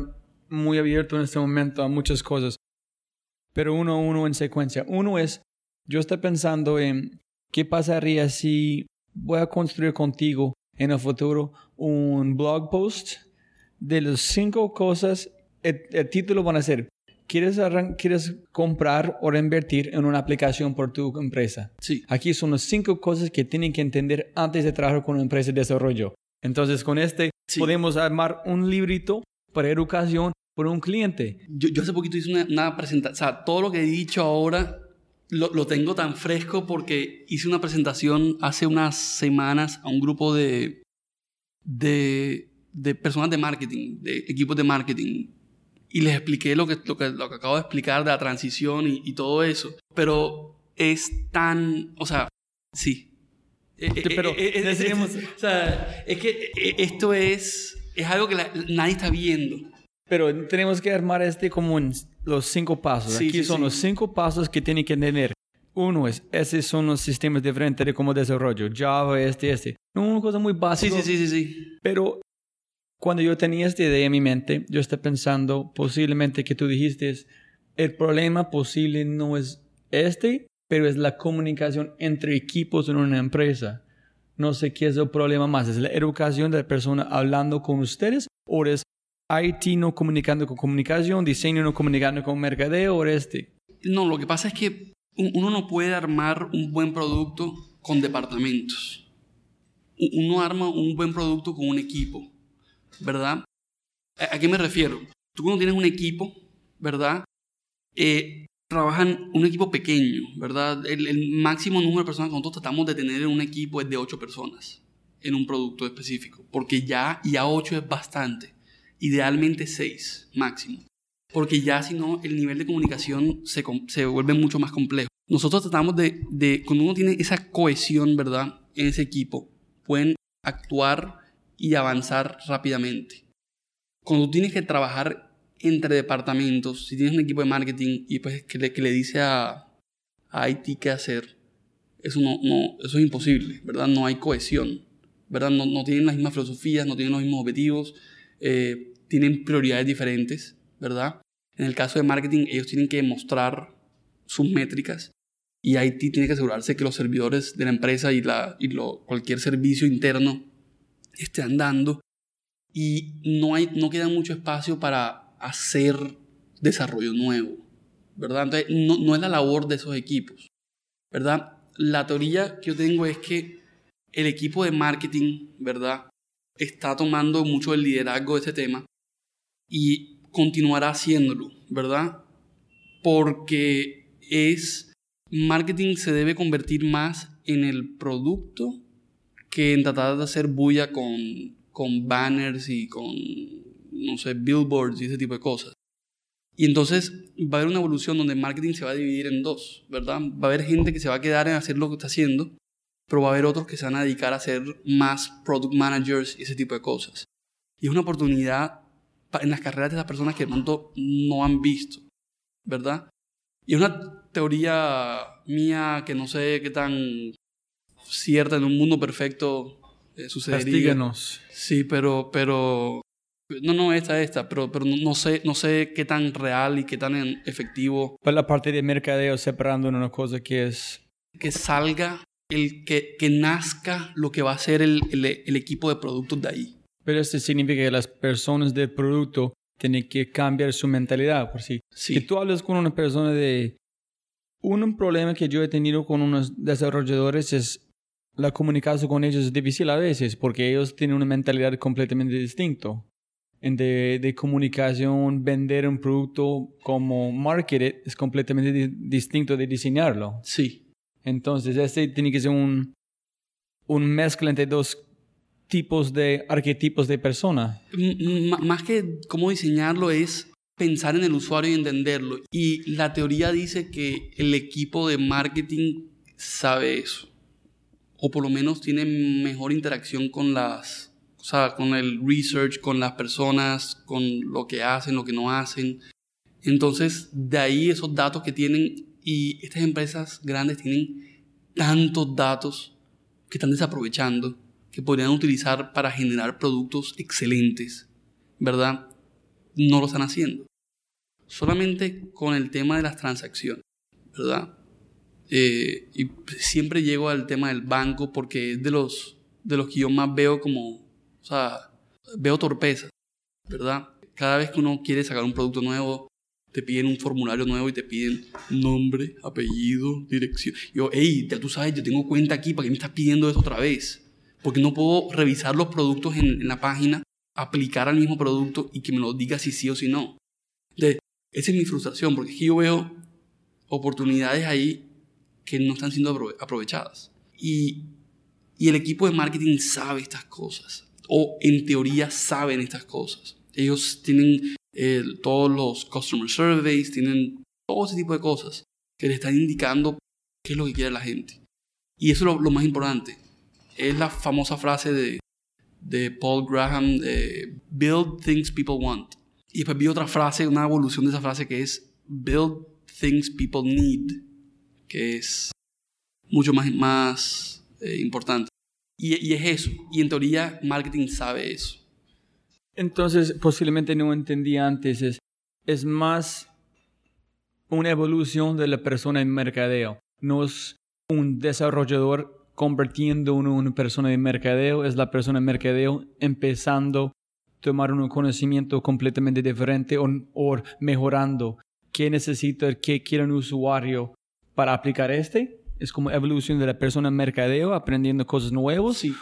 muy abierto en este momento a muchas cosas, pero uno uno en secuencia. Uno es, yo estoy pensando en qué pasaría si voy a construir contigo en el futuro un blog post de las cinco cosas, el, el título van a ser, ¿quieres, ¿quieres comprar o reinvertir en una aplicación por tu empresa? Sí. Aquí son las cinco cosas que tienen que entender antes de trabajar con una empresa de desarrollo. Entonces, con este podemos armar un librito para educación por un cliente. Yo, yo hace poquito hice una, una presentación, o sea, todo lo que he dicho ahora lo, lo, tengo tan fresco porque hice una presentación hace unas semanas a un grupo de, de, de personas de marketing, de equipos de marketing, y les expliqué lo que, lo que, lo que acabo de explicar de la transición y, y, todo eso. Pero es tan, o sea, sí. Eh, eh, pero eh, es, es, o sea, es que esto es, es algo que la, nadie está viendo. Pero tenemos que armar este como los cinco pasos. Sí, Aquí sí, son sí. los cinco pasos que tienen que tener. Uno es, esos son los sistemas diferentes de cómo desarrollo. Java, este, este. Una cosa muy básica. Sí, sí, sí, sí, sí. Pero cuando yo tenía esta idea en mi mente, yo estaba pensando posiblemente que tú dijiste, el problema posible no es este, pero es la comunicación entre equipos en una empresa. No sé qué es el problema más, es la educación de la persona hablando con ustedes o es IT no comunicando con comunicación, diseño no comunicando con mercadeo o este. No, lo que pasa es que uno no puede armar un buen producto con departamentos. Uno arma un buen producto con un equipo, ¿verdad? ¿A qué me refiero? Tú cuando tienes un equipo, ¿verdad? Eh, trabajan un equipo pequeño, ¿verdad? El, máximo número de personas que nosotros tratamos de tener en un equipo es de 8 personas en un producto específico, porque ya, ya 8 es bastante, idealmente 6 máximo, porque ya si no el nivel de comunicación se, se vuelve mucho más complejo. Nosotros tratamos de, de, cuando uno tiene esa cohesión, ¿verdad? En ese equipo, pueden actuar y avanzar rápidamente. Cuando tú tienes que trabajar entre departamentos, si tienes un equipo de marketing y pues que le, que dice a, a IT qué hacer, eso, no, eso es imposible, ¿verdad? No hay cohesión, ¿verdad? No, no tienen las mismas filosofías, no tienen los mismos objetivos, eh, tienen prioridades diferentes, ¿verdad? En el caso de marketing, ellos tienen que mostrar sus métricas y IT tiene que asegurarse que los servidores de la empresa y, la, y lo, cualquier servicio interno estén dando y no, hay, no queda mucho espacio para hacer desarrollo nuevo, ¿verdad? Entonces, no, no, es la labor de esos equipos, ¿verdad? La teoría que yo tengo es que el equipo de marketing, ¿verdad? Está tomando mucho el liderazgo de este tema y continuará haciéndolo, ¿verdad? Porque es, marketing se debe convertir más en el producto que en tratar de hacer bulla con, con banners y con no sé, billboards y ese tipo de cosas. Y entonces va a haber una evolución donde marketing se va a dividir en dos, ¿verdad? Va a haber gente que se va a quedar en hacer lo que está haciendo, pero va a haber otros que se van a dedicar a ser más product managers y ese tipo de cosas. Y es una oportunidad en las carreras de esas personas que de pronto no han visto, ¿verdad? Y es una teoría mía que no sé qué tan cierta en un mundo perfecto eh, sucedería. Castíganos. Sí, pero, pero no, no, esta, esta, pero, pero no, sé, no sé qué tan real y qué tan efectivo. Para la parte de mercadeo separando una cosa que es... Que salga, el, que, que nazca lo que va a ser el, el, el equipo de productos de ahí. Pero esto significa que las personas del producto tienen que cambiar su mentalidad, por sí. sí. Que tú hables con una persona de Un problema que yo he tenido con unos desarrolladores es la comunicación con ellos es difícil a veces porque ellos tienen una mentalidad completamente distinta. De, de comunicación, vender un producto como market es completamente di- distinto de diseñarlo. Sí. Entonces, este tiene que ser un, un mezcla entre dos tipos de arquetipos de persona. M- más que cómo diseñarlo es pensar en el usuario y entenderlo. Y la teoría dice que el equipo de marketing sabe eso. O por lo menos tiene mejor interacción con las, o sea, con el research, con las personas, con lo que hacen, lo que no hacen. Entonces, de ahí esos datos que tienen y estas empresas grandes tienen tantos datos que están desaprovechando, que podrían utilizar para generar productos excelentes, ¿verdad? No lo están haciendo. Solamente con el tema de las transacciones, ¿verdad? Eh, y siempre llego al tema del banco porque es de los, de los que yo más veo como, o sea, veo torpeza, ¿verdad? Cada vez que uno quiere sacar un producto nuevo, te piden un formulario nuevo y te piden nombre, apellido, dirección. Yo, hey, ya tú sabes, yo tengo cuenta aquí, ¿para qué me estás pidiendo eso otra vez? Porque no puedo revisar los productos en, en la página, aplicar al mismo producto y que me lo diga si sí o si no. De, esa es mi frustración, porque es que yo veo oportunidades ahí que no están siendo aprove- aprovechadas. Y, y el equipo de marketing sabe estas cosas, o en teoría saben estas cosas. Ellos tienen eh, todos los customer surveys, tienen todo ese tipo de cosas que le están indicando qué es lo que quiere la gente. Y eso es lo, lo más importante. Es la famosa frase de, de Paul Graham, de Build things people want. Y después vi otra frase, una evolución de esa frase que es Build things people need, que es mucho más, más eh, importante. Y, y es eso. Y en teoría, marketing sabe eso. Entonces, posiblemente no entendí antes, es, es más una evolución de la persona en mercadeo. No es un desarrollador convirtiendo en una persona de mercadeo, es la persona en mercadeo empezando a tomar un conocimiento completamente diferente o, o mejorando qué necesita, qué quiere un usuario para aplicar este. Es como evolución de la persona en mercadeo, aprendiendo cosas nuevas Sí.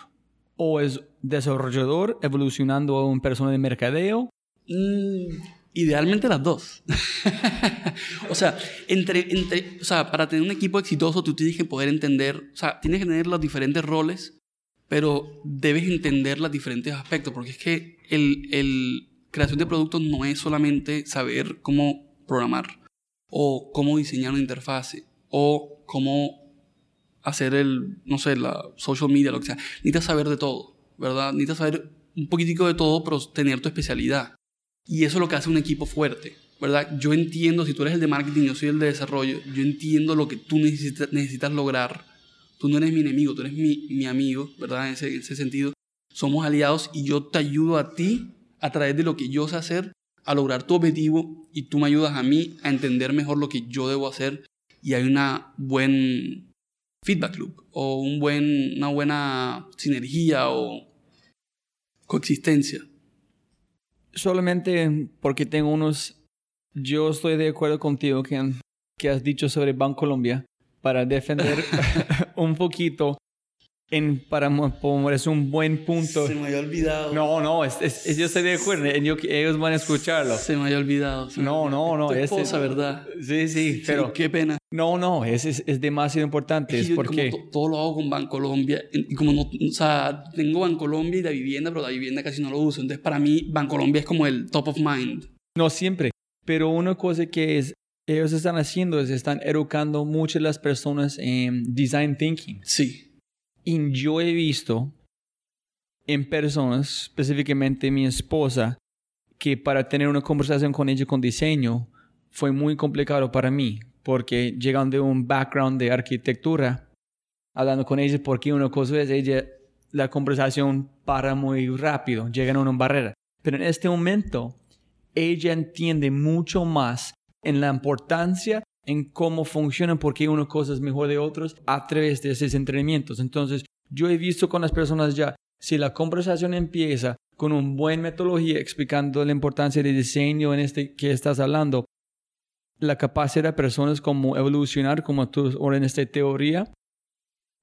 o es desarrollador evolucionando a una persona de mercadeo. Mm, idealmente las dos. [laughs] o sea, entre, entre, o sea, para tener un equipo exitoso tú tienes que poder entender, o sea, tienes que tener los diferentes roles, pero debes entender los diferentes aspectos, porque es que el, el creación de productos no es solamente saber cómo programar, o cómo diseñar una interfase, o cómo hacer el, no sé, la social media, lo que sea. Necesitas saber de todo, ¿verdad? Necesitas saber un poquitico de todo, pero tener tu especialidad. Y eso es lo que hace un equipo fuerte, ¿verdad? Yo entiendo, si tú eres el de marketing, yo soy el de desarrollo, yo entiendo lo que tú necesitas, necesitas lograr. Tú no eres mi enemigo, tú eres mi, mi amigo, ¿verdad? En ese, en ese sentido, somos aliados y yo te ayudo a ti a través de lo que yo sé hacer a lograr tu objetivo y tú me ayudas a mí a entender mejor lo que yo debo hacer y hay una buen feedback loop o un buen, una buena sinergia o coexistencia. Solamente porque tengo unos... Yo estoy de acuerdo contigo que, que has dicho sobre Bancolombia para defender [laughs] un poquito en, para mo- como es un buen punto. Se me había olvidado. No, no, es, es- es- yo estoy de acuerdo. yo- ellos van a escucharlo. Se me había olvidado. me No, no, no. Ese- esposa, ¿verdad? Sí, sí, pero... Sí, qué pena. No, no, es, es, es demasiado importante. Es yo porque... como to- todo lo hago con Bancolombia. Y como no, o sea, tengo Bancolombia y la vivienda, pero la vivienda casi no lo uso. Entonces, para mí, Bancolombia es como el top of mind. No siempre, pero una cosa que es, ellos están haciendo es están educando muchas las personas en design thinking. Sí. Y yo he visto en personas, específicamente mi esposa, que para tener una conversación con ella con diseño fue muy complicado para mí, porque llegan de un background de arquitectura, hablando con ella, porque una cosa es ella, la conversación para muy rápido, llegan a una barrera. Pero en este momento, ella entiende mucho más en la importancia en cómo funcionan, por qué una cosa es mejor de otras a través de esos entrenamientos. Entonces, yo he visto con las personas ya, si la conversación empieza con una buena metodología explicando la importancia del diseño en este que estás hablando, la capacidad de personas como evolucionar, como tú ahora en esta teoría,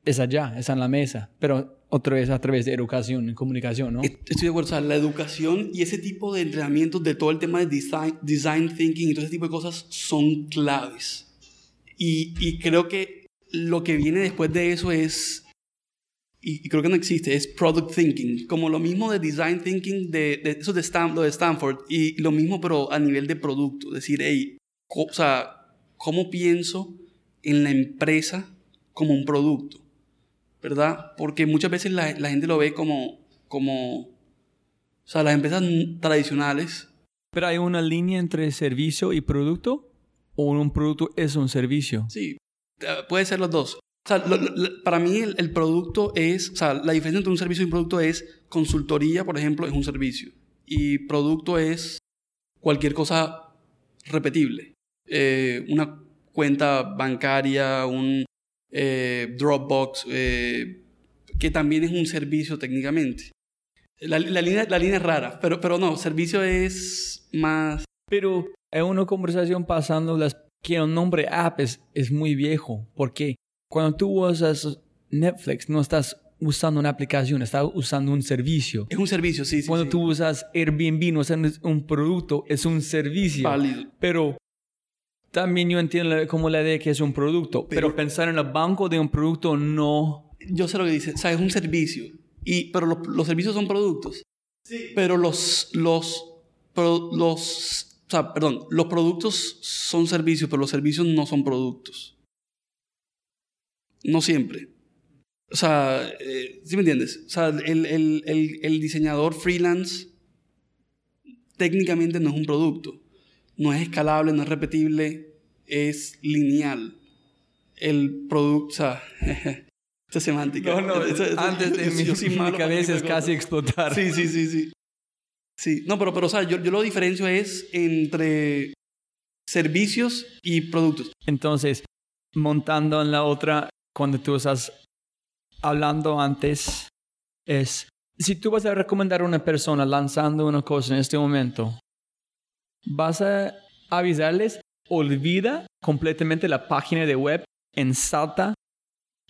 es allá, es en la mesa, pero otra vez a través de educación y comunicación, ¿no? Estoy de acuerdo, o sea, la educación y ese tipo de entrenamientos de todo el tema de design, design thinking y todo ese tipo de cosas son claves. Y, y creo que lo que viene después de eso es, y, creo que no existe, es product thinking, como lo mismo de design thinking, de, de eso de, de Stanford, y lo mismo pero a nivel de producto, decir, hey, o sea, ¿cómo pienso en la empresa como un producto? ¿Verdad? Porque muchas veces la, la, gente lo ve como, como, o sea, las empresas tradicionales. Pero hay una línea entre servicio y producto, o un producto es un servicio. Sí, eh, puede ser los dos. O sea, para mí el, el, producto es, o sea, la diferencia entre un servicio y un producto es consultoría, por ejemplo, es un servicio. Y producto es cualquier cosa repetible. Eh, una cuenta bancaria, un, eh, Dropbox, eh, que también es un servicio técnicamente. La, línea, la línea es rara, pero, pero no, servicio es más... Pero hay una conversación pasando las, que el nombre app es, es muy viejo, porque cuando tú usas Netflix no estás usando una aplicación, estás usando un servicio. Es un servicio, sí, sí. Cuando tú usas Airbnb, no es un producto, es un servicio. Válido. Pero también yo entiendo como la idea que es un producto, pero, pensar en el banco de un producto no... Yo sé lo que dice, o sea, es un servicio, y, pero los, servicios son productos. Sí. Pero los, los, los, o sea, perdón, los productos son servicios, pero los servicios no son productos. No siempre. O sea, eh, ¿sí me entiendes? O sea, el, el, el, el diseñador freelance técnicamente no es un producto no es escalable, no es repetible, es lineal. El producto, o sea, [laughs] esta semántica. No, no, antes de [laughs] mi, [laughs] mi cabeza es casi explotar. Sí, sí, sí, sí. Sí, no, pero, pero o sea, yo, yo lo diferencio es entre servicios y productos. Entonces, montando en la otra, cuando tú estás hablando antes, es, si tú vas a recomendar a una persona lanzando una cosa en este momento, vas a avisarles, olvida completamente la página de web en salta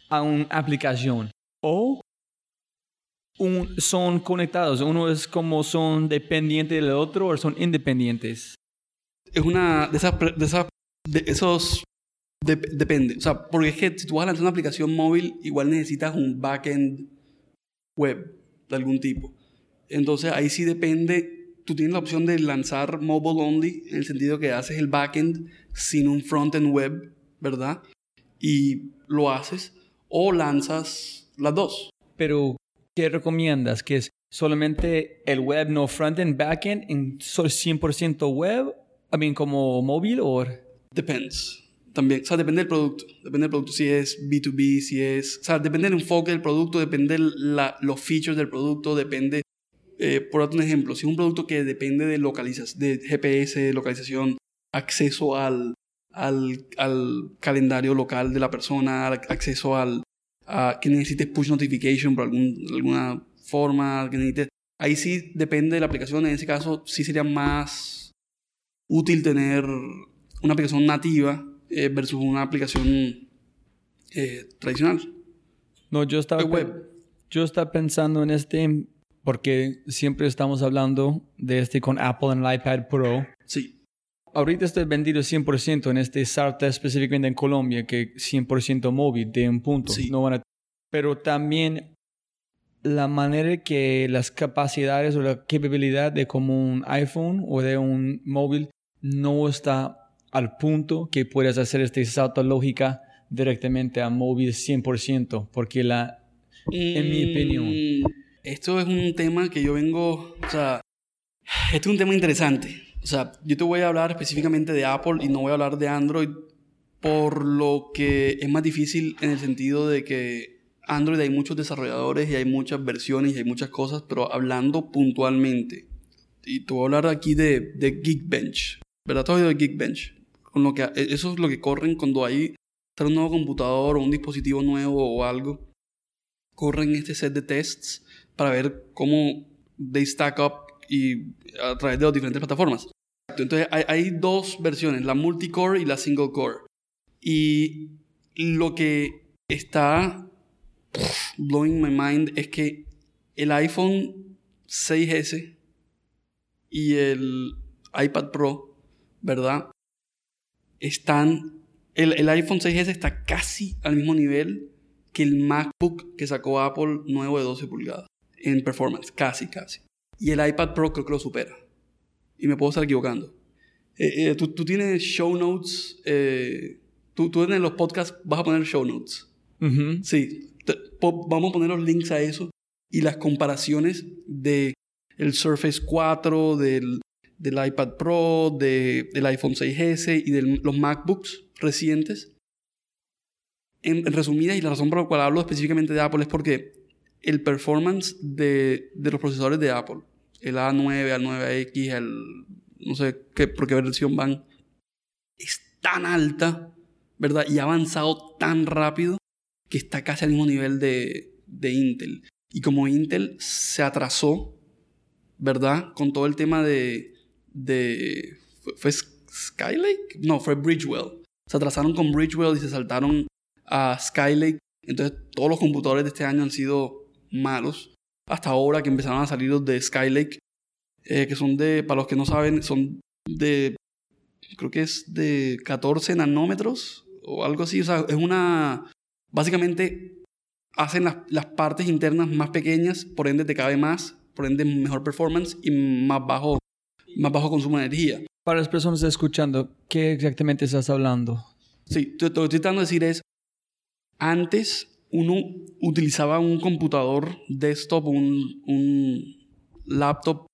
a una aplicación. O son conectados, uno es como son dependientes del otro o son independientes. Es una de esas, de, esos depende, o sea, porque es que si tú vas a lanzar una aplicación móvil, igual necesitas un backend web de algún tipo. Entonces ahí sí depende tú tienes la opción de lanzar mobile only, en el sentido que haces el backend sin un frontend web, ¿verdad? Y lo haces, o lanzas las dos. Pero, ¿qué recomiendas? ¿Que es solamente el web, no frontend, backend, en 100% web? I mean, como móvil o...? Depends. También, o sea, depende del producto. Depende del producto. Si es B2B, si es... O sea, depende del enfoque del producto, depende de los features del producto, depende eh, por otro ejemplo, si es un producto que depende de, localización, de GPS, localización, acceso al, al, al, calendario local de la persona, acceso al, a que necesites push notification por algún, alguna forma, que necesites, ahí sí depende de la aplicación, en ese caso sí sería más útil tener una aplicación nativa eh, versus una aplicación eh, tradicional. No, yo estaba, web. yo estaba pensando en este porque siempre estamos hablando de este con Apple en el iPad Pro. Sí. Ahorita estoy vendido 100% en este SARTA específicamente en Colombia, que 100% móvil de un punto. Sí. No van a... Pero también la manera que las capacidades o la capabilidad de como un iPhone o de un móvil no está al punto que puedas hacer este salto lógica directamente a móvil 100%, porque la, en mi opinión, esto es un tema que yo vengo, o sea, esto es un tema interesante. O sea, yo te voy a hablar específicamente de Apple y no voy a hablar de Android por lo que es más difícil en el sentido de que Android hay muchos desarrolladores y hay muchas versiones y hay muchas cosas, pero hablando puntualmente, y te voy a hablar aquí de, de Geekbench, ¿verdad? Todo de Geekbench. Con lo que, eso es lo que corren cuando hay un nuevo computador o un dispositivo nuevo o algo. Corren este set de tests para ver cómo they stack up y a través de las diferentes plataformas. Entonces hay, dos versiones, la multicore y la single core. Y lo que está blowing my mind es que el iPhone 6S y el iPad Pro, ¿verdad? Están. El, el iPhone 6S está casi al mismo nivel que el MacBook que sacó Apple nuevo de 12 pulgadas en performance, casi, casi. Y el iPad Pro creo que lo supera. Y me puedo estar equivocando. Eh, eh, ¿tú, tú, tienes show notes. Eh, tú, tú, en los podcasts vas a poner show notes. Uh -huh. Sí. Te, vamos a poner los links a eso y las comparaciones de el Surface 4, del, del iPad Pro, de, del iPhone 6S y de los MacBooks recientes. En, en resumidas, y la razón por la cual hablo específicamente de Apple es porque el performance de, de los procesadores de Apple, el A9, al 9X, el no sé qué, por qué versión van, es tan alta, ¿verdad? Y ha avanzado tan rápido que está casi al mismo nivel de, de Intel. Y como Intel se atrasó, ¿verdad? Con todo el tema de... de ¿Fue, fue Skylake? No, fue Bridgewell. Se atrasaron con Bridgewell y se saltaron a Skylake. Entonces todos los computadores de este año han sido malos. Hasta ahora que empezaron a salir los de Skylake, eh, que son de, para los que no saben, son de, creo que es de 14 nanómetros o algo así. O sea, es una, básicamente hacen las, las partes internas más pequeñas, por ende te cabe más, por ende mejor performance y más bajo, más bajo consumo de energía. Para las personas escuchando, ¿qué exactamente estás hablando? Sí, lo que estoy tratando de decir es, antes uno utilizaba un computador desktop, un, laptop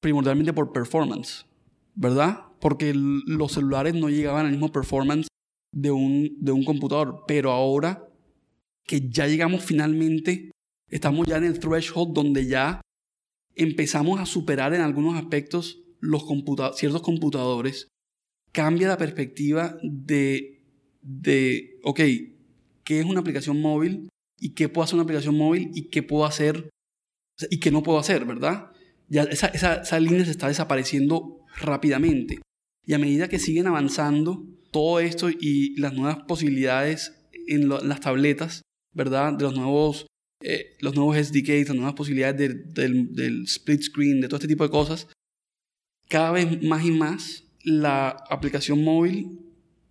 primordialmente por performance, ¿verdad? Porque los celulares no llegaban al mismo performance de un, de un computador, pero ahora que ya llegamos finalmente, estamos ya en el threshold donde ya empezamos a superar en algunos aspectos los computa ciertos computadores, cambia la perspectiva de, de, ok, ¿qué es una aplicación móvil? ¿Y qué puedo hacer una aplicación móvil? ¿Y qué puedo hacer? ¿Y qué no puedo hacer, verdad? Ya esa, esa, esa línea se está desapareciendo rápidamente. Y a medida que siguen avanzando todo esto y las nuevas posibilidades en lo, las tabletas, ¿verdad? De los nuevos, eh, los nuevos SDKs, las nuevas posibilidades de, del, del split screen, de todo este tipo de cosas, cada vez más y más la aplicación móvil,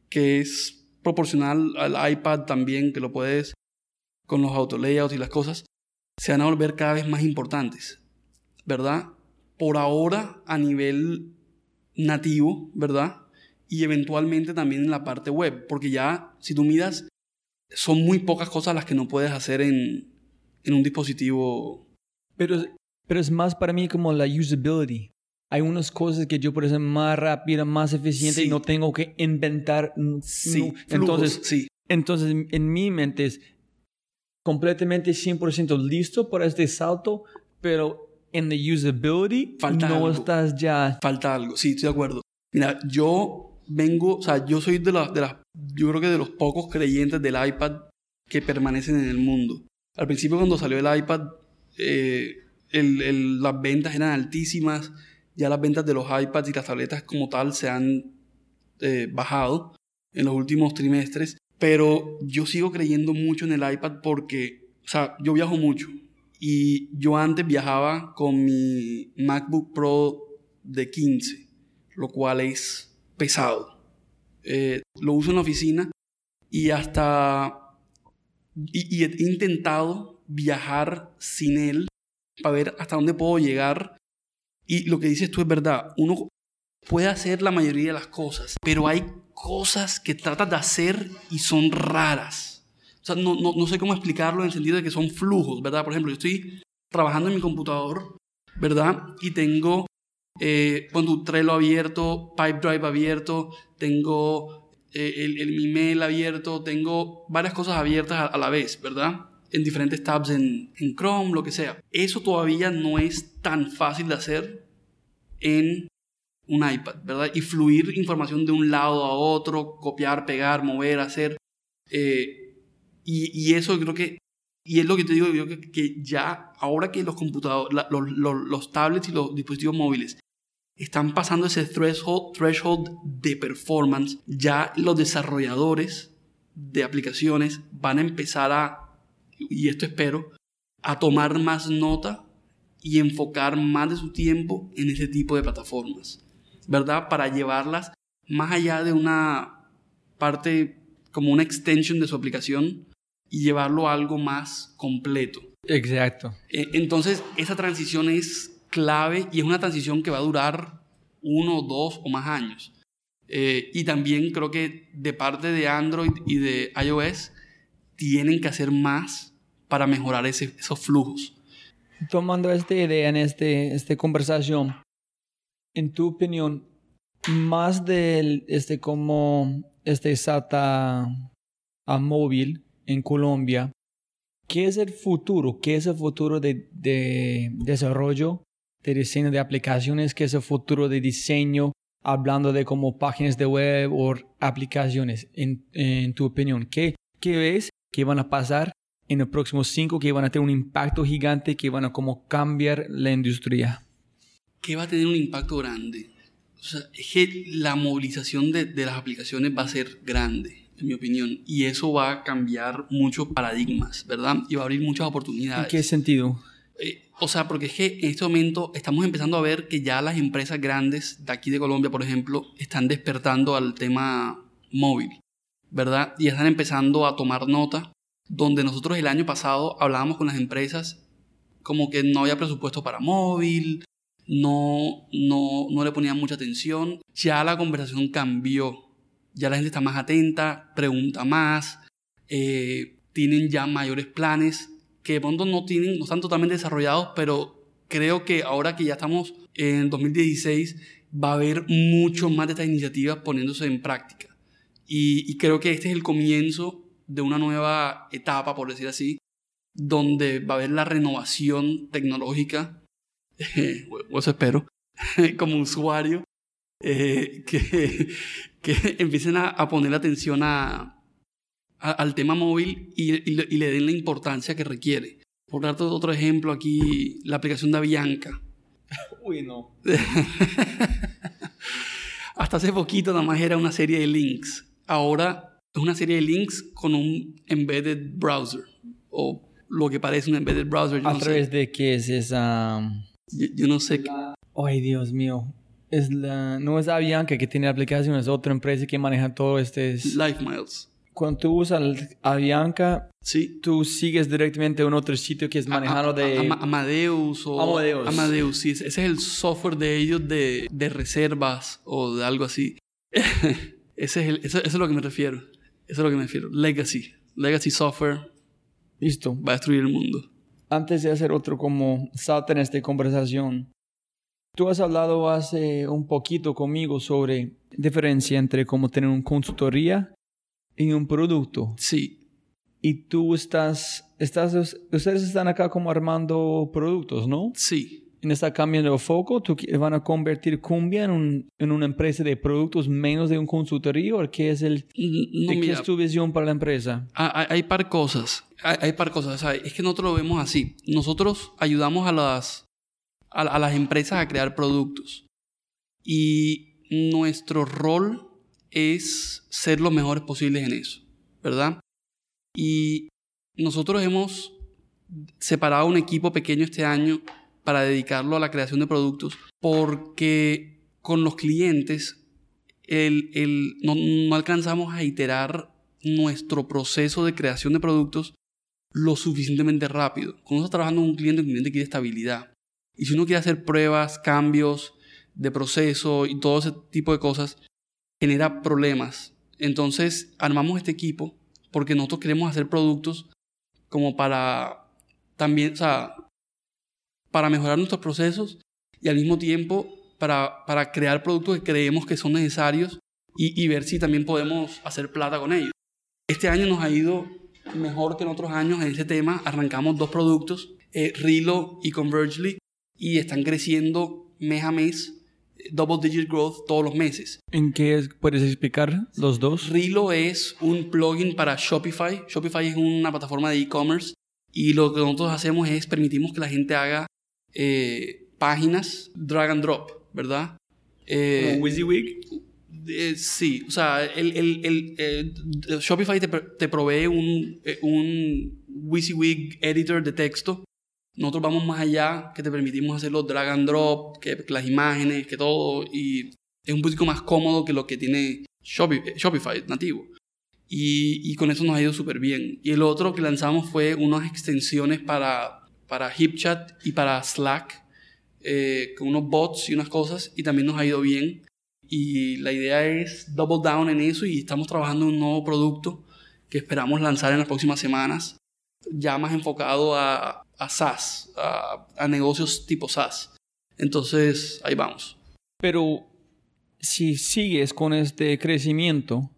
que es proporcional al iPad también, que lo puedes con los auto y las cosas, se van a volver cada vez más importantes, ¿verdad? Por ahora a nivel nativo, ¿verdad? Y eventualmente también en la parte web, porque ya si tú miras, son muy pocas cosas las que no puedes hacer en, en un dispositivo. Pero, pero es más para mí como la usability. Hay unas cosas que yo puedo hacer más rápida, más eficiente Sí. y no tengo que inventar. Sí, no. flujos, Entonces, sí. entonces, en mi mente es completamente 100% listo para este salto, pero en la usability Falta no algo. estás ya. Falta algo, sí, estoy de acuerdo. Mira, yo vengo, o sea, yo soy de las, de las, yo creo que de los pocos creyentes del iPad que permanecen en el mundo. Al principio cuando salió el iPad, eh, el- el- las ventas eran altísimas, ya las ventas de los iPads y las tabletas como tal se han eh, bajado en los últimos trimestres, pero yo sigo creyendo mucho en el iPad porque, o sea, yo viajo mucho y yo antes viajaba con mi MacBook Pro de 15, lo cual es pesado. Eh, lo uso en la oficina y hasta... Y, y he intentado viajar sin él para ver hasta dónde puedo llegar. Y lo que dices tú es verdad. Uno puede hacer la mayoría de las cosas, pero hay cosas que tratas de hacer y son raras. O sea, no, no, no sé cómo explicarlo en el sentido de que son flujos, ¿verdad? Por ejemplo, yo estoy trabajando en mi computador, ¿verdad? Y tengo, eh, Trello abierto, Pipedrive abierto, tengo eh, el, el, mi mail abierto, tengo varias cosas abiertas a, a la vez, ¿verdad? En diferentes tabs en, en Chrome, lo que sea. Eso todavía no es tan fácil de hacer en un iPad, ¿verdad? Y fluir información de un lado a otro, copiar, pegar, mover, hacer. Eh, y, y, eso creo que, y es lo que te digo, yo que, que ya, ahora que los computadores, los, los, los, tablets y los dispositivos móviles están pasando ese threshold, threshold de performance, ya los desarrolladores de aplicaciones van a empezar a, y esto espero, a tomar más nota y enfocar más de su tiempo en ese tipo de plataformas, ¿verdad? Para llevarlas más allá de una parte como una extension de su aplicación y llevarlo a algo más completo. Exacto. Eh, Entonces, esa transición es clave y es una transición que va a durar uno, dos o más años. Eh, y también creo que de parte de Android y de iOS tienen que hacer más para mejorar ese- esos flujos. Tomando esta idea en este, esta conversación, en tu opinión, más del este como este SATA a móvil en Colombia, ¿qué es el futuro? ¿Qué es el futuro de, de desarrollo, de diseño de aplicaciones? ¿Qué es el futuro de diseño? Hablando de como páginas de web o aplicaciones, en, en tu opinión, ¿qué, ¿qué ves que van a pasar en los próximos cinco que van a tener un impacto gigante, que van a como cambiar la industria? que va a tener un impacto grande. O sea, es que la movilización de, de las aplicaciones va a ser grande, en mi opinión, y eso va a cambiar muchos paradigmas, ¿verdad? Y va a abrir muchas ¿En oportunidades. qué sentido? Eh, o sea, porque es que en este momento estamos empezando a ver que ya las empresas grandes de aquí de Colombia, por ejemplo, están despertando al tema móvil, ¿verdad? Y están empezando a tomar nota, donde nosotros el año pasado hablábamos con las empresas como que no había presupuesto para móvil, no, no, no le ponían mucha atención. Ya la conversación cambió, ya la gente está más atenta, pregunta más, eh, tienen ya mayores planes que de pronto no tienen, no están totalmente desarrollados, pero creo que ahora que ya estamos en 2016 va a haber mucho más de estas iniciativas poniéndose en práctica. Y, y creo que este es el comienzo de una nueva etapa, por decir así, donde va a haber la renovación tecnológica, eh, [laughs] o eso espero, [laughs] como usuario, eh, que, [laughs] que empiecen a, a poner atención a, a- al tema móvil y, y le- y le den la importancia que requiere. Por darte otro ejemplo, aquí la aplicación de Avianca. Uy, no. Hasta hace poquito nada más era una serie de links. Ahora es una serie de links con un embedded browser. O lo que parece un embedded browser. Yo, ¿A no, sé. través de qué es esa...? Yo, yo no sé. Ay, Dios mío. Es la... No es Avianca que tiene la aplicación, es otra empresa que maneja todo este... Life Miles. Cuando tú usas Avianca, Sí. tú sigues directamente a un otro sitio que es manejado A- a- de... Ama- Amadeus o Amadeus. Amadeus, sí. Ese es el software de ellos de, de reservas o de algo así. [laughs] ese es el- eso, eso es lo que me refiero. Eso es lo que me refiero. Legacy. Legacy software Listo. va a destruir el mundo. Antes de hacer otro como salta en esta conversación, tú has hablado hace un poquito conmigo sobre diferencia entre cómo tener una consultoría y un producto. Sí. Y tú estás, estás, ustedes están acá como armando productos, ¿no? Sí. En esta cambiando el foco, tú van a convertir Cumbia en, un- en una empresa de productos menos de un consultoría o qué es el, No, qué es tu visión para la empresa? hay, hay par cosas. Hay, hay par cosas. O sea, es que nosotros lo vemos así. Nosotros ayudamos a las, a, a las empresas a crear productos. Y nuestro rol es ser los mejores posibles en eso. ¿Verdad? Y nosotros hemos separado un equipo pequeño este año para dedicarlo a la creación de productos porque con los clientes el, el- no, no alcanzamos a iterar nuestro proceso de creación de productos lo suficientemente rápido. Cuando uno está trabajando con un cliente, el cliente quiere estabilidad. Y si uno quiere hacer pruebas, cambios de proceso y todo ese tipo de cosas, genera problemas. Entonces armamos este equipo porque nosotros queremos hacer productos como para también, o sea, para mejorar nuestros procesos y al mismo tiempo para, para crear productos que creemos que son necesarios y, y ver si también podemos hacer plata con ellos. Este año nos ha ido mejor que en otros años en ese tema. Arrancamos dos productos, eh, Rilo y Convergely, y están creciendo mes a mes, eh, double digit growth todos los meses. ¿En qué es- puedes explicar los dos? Rilo es un plugin para Shopify. Shopify es una plataforma de e-commerce y lo que nosotros hacemos es permitimos que la gente haga eh, páginas drag and drop, ¿verdad? Eh, WYSIWYG. eh, sí, o sea, el, el- el, eh, Shopify te, te provee un, un WYSIWYG editor de texto. Nosotros vamos más allá, que te permitimos hacer los drag and drop, que, que las imágenes, que todo, y es un poquito más cómodo que lo que tiene Shopi- Shopify nativo. Y, y con eso nos ha ido súper bien. Y el otro que lanzamos fue unas extensiones para, para HipChat y para Slack, eh, con unos bots y unas cosas, y también nos ha ido bien. Y la idea es double down en eso y estamos trabajando en un nuevo producto que esperamos lanzar en las próximas semanas, ya más enfocado a, a SaaS, a, a negocios tipo SaaS. Entonces, ahí vamos. Pero si sigues con este crecimiento,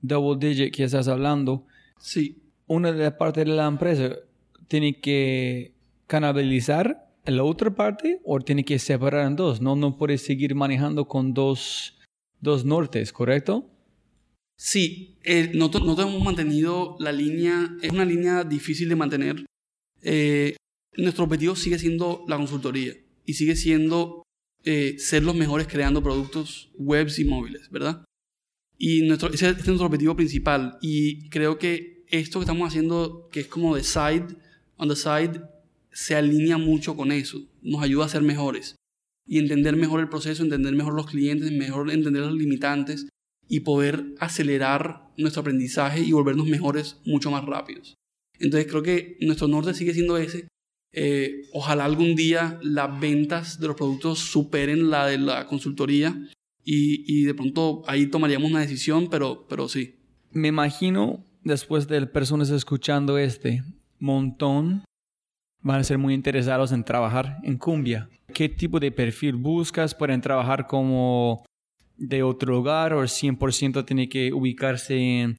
double digit que estás hablando, Sí, una de las partes de la empresa tiene que canalizar la otra parte o tiene que separar en dos. No, no puedes seguir manejando con dos, dos nortes, ¿correcto? Sí, eh, nosotros, nosotros hemos mantenido la línea, es una línea difícil de mantener. Eh, nuestro objetivo sigue siendo la consultoría y sigue siendo eh, ser los mejores creando productos webs y móviles, ¿verdad? Y nuestro, ese es nuestro objetivo principal y creo que esto que estamos haciendo, que es como de side, on the side, se alinea mucho con eso, nos ayuda a ser mejores y entender mejor el proceso, entender mejor los clientes, mejor entender los limitantes y poder acelerar nuestro aprendizaje y volvernos mejores mucho más rápidos. Entonces creo que nuestro norte sigue siendo ese. Eh, ojalá algún día las ventas de los productos superen la de la consultoría y, y de pronto ahí tomaríamos una decisión, pero, pero sí. Me imagino, después de personas escuchando este montón, van a ser muy interesados en trabajar en Cumbia. ¿Qué tipo de perfil buscas? ¿Pueden trabajar como de otro lugar o 100% tiene que ubicarse en,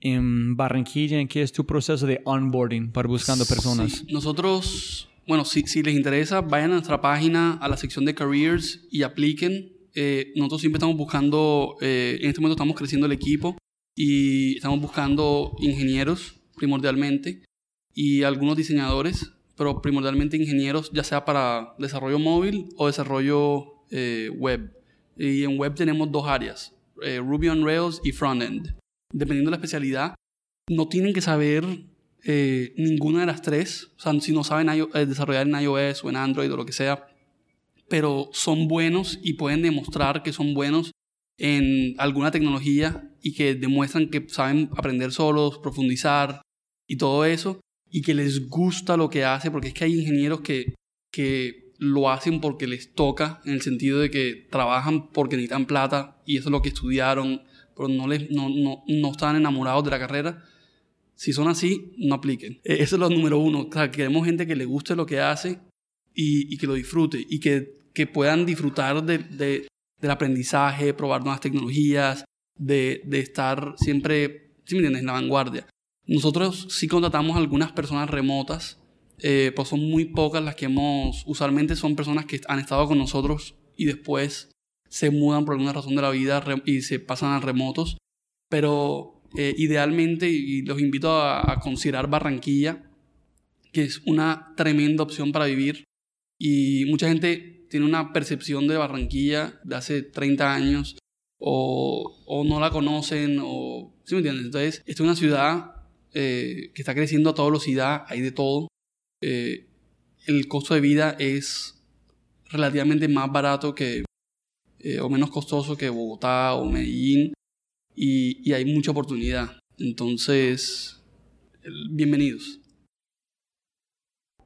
en Barranquilla? ¿En qué es tu proceso de onboarding para buscando personas? Sí, Nosotros, bueno, si, si les interesa, vayan a nuestra página, a la sección de careers y apliquen. Eh, nosotros siempre estamos buscando, eh, en este momento estamos creciendo el equipo y estamos buscando ingenieros primordialmente y algunos diseñadores, pero primordialmente ingenieros, ya sea para desarrollo móvil o desarrollo eh, web. Y en web tenemos dos áreas, eh, Ruby on Rails y Frontend. Dependiendo de la especialidad, no tienen que saber eh, ninguna de las tres. O sea, si no saben desarrollar en iOS o en Android o lo que sea, pero son buenos y pueden demostrar que son buenos en alguna tecnología y que demuestran que saben aprender solos, profundizar y todo eso, y que les gusta lo que hace, porque es que hay ingenieros que, que lo hacen porque les toca, en el sentido de que trabajan porque necesitan plata y eso es lo que estudiaron, pero no, les, no, no, no están enamorados de la carrera. Si son así, no apliquen. Eh, Eso es lo número uno. O sea, queremos gente que le guste lo que hace y, y que lo disfrute y que, que puedan disfrutar de, de- del aprendizaje, probar nuevas tecnologías, de, de estar siempre, ¿sí me entiendes?, en la vanguardia. Nosotros sí contratamos algunas personas remotas, eh, pues son muy pocas las que hemos, usualmente son personas que han estado con nosotros y después se mudan por alguna razón de la vida y se pasan a remotos, pero eh, idealmente, y los invito a, a considerar Barranquilla, que es una tremenda opción para vivir. Y mucha gente tiene una percepción de Barranquilla de hace 30 años o, o no la conocen o... ¿Sí me entiendes? Entonces, esta es una ciudad eh, que está creciendo a toda velocidad, hay de todo. Eh, el costo de vida es relativamente más barato que... eh, o menos costoso que Bogotá o Medellín y, y hay mucha oportunidad. Entonces, bienvenidos.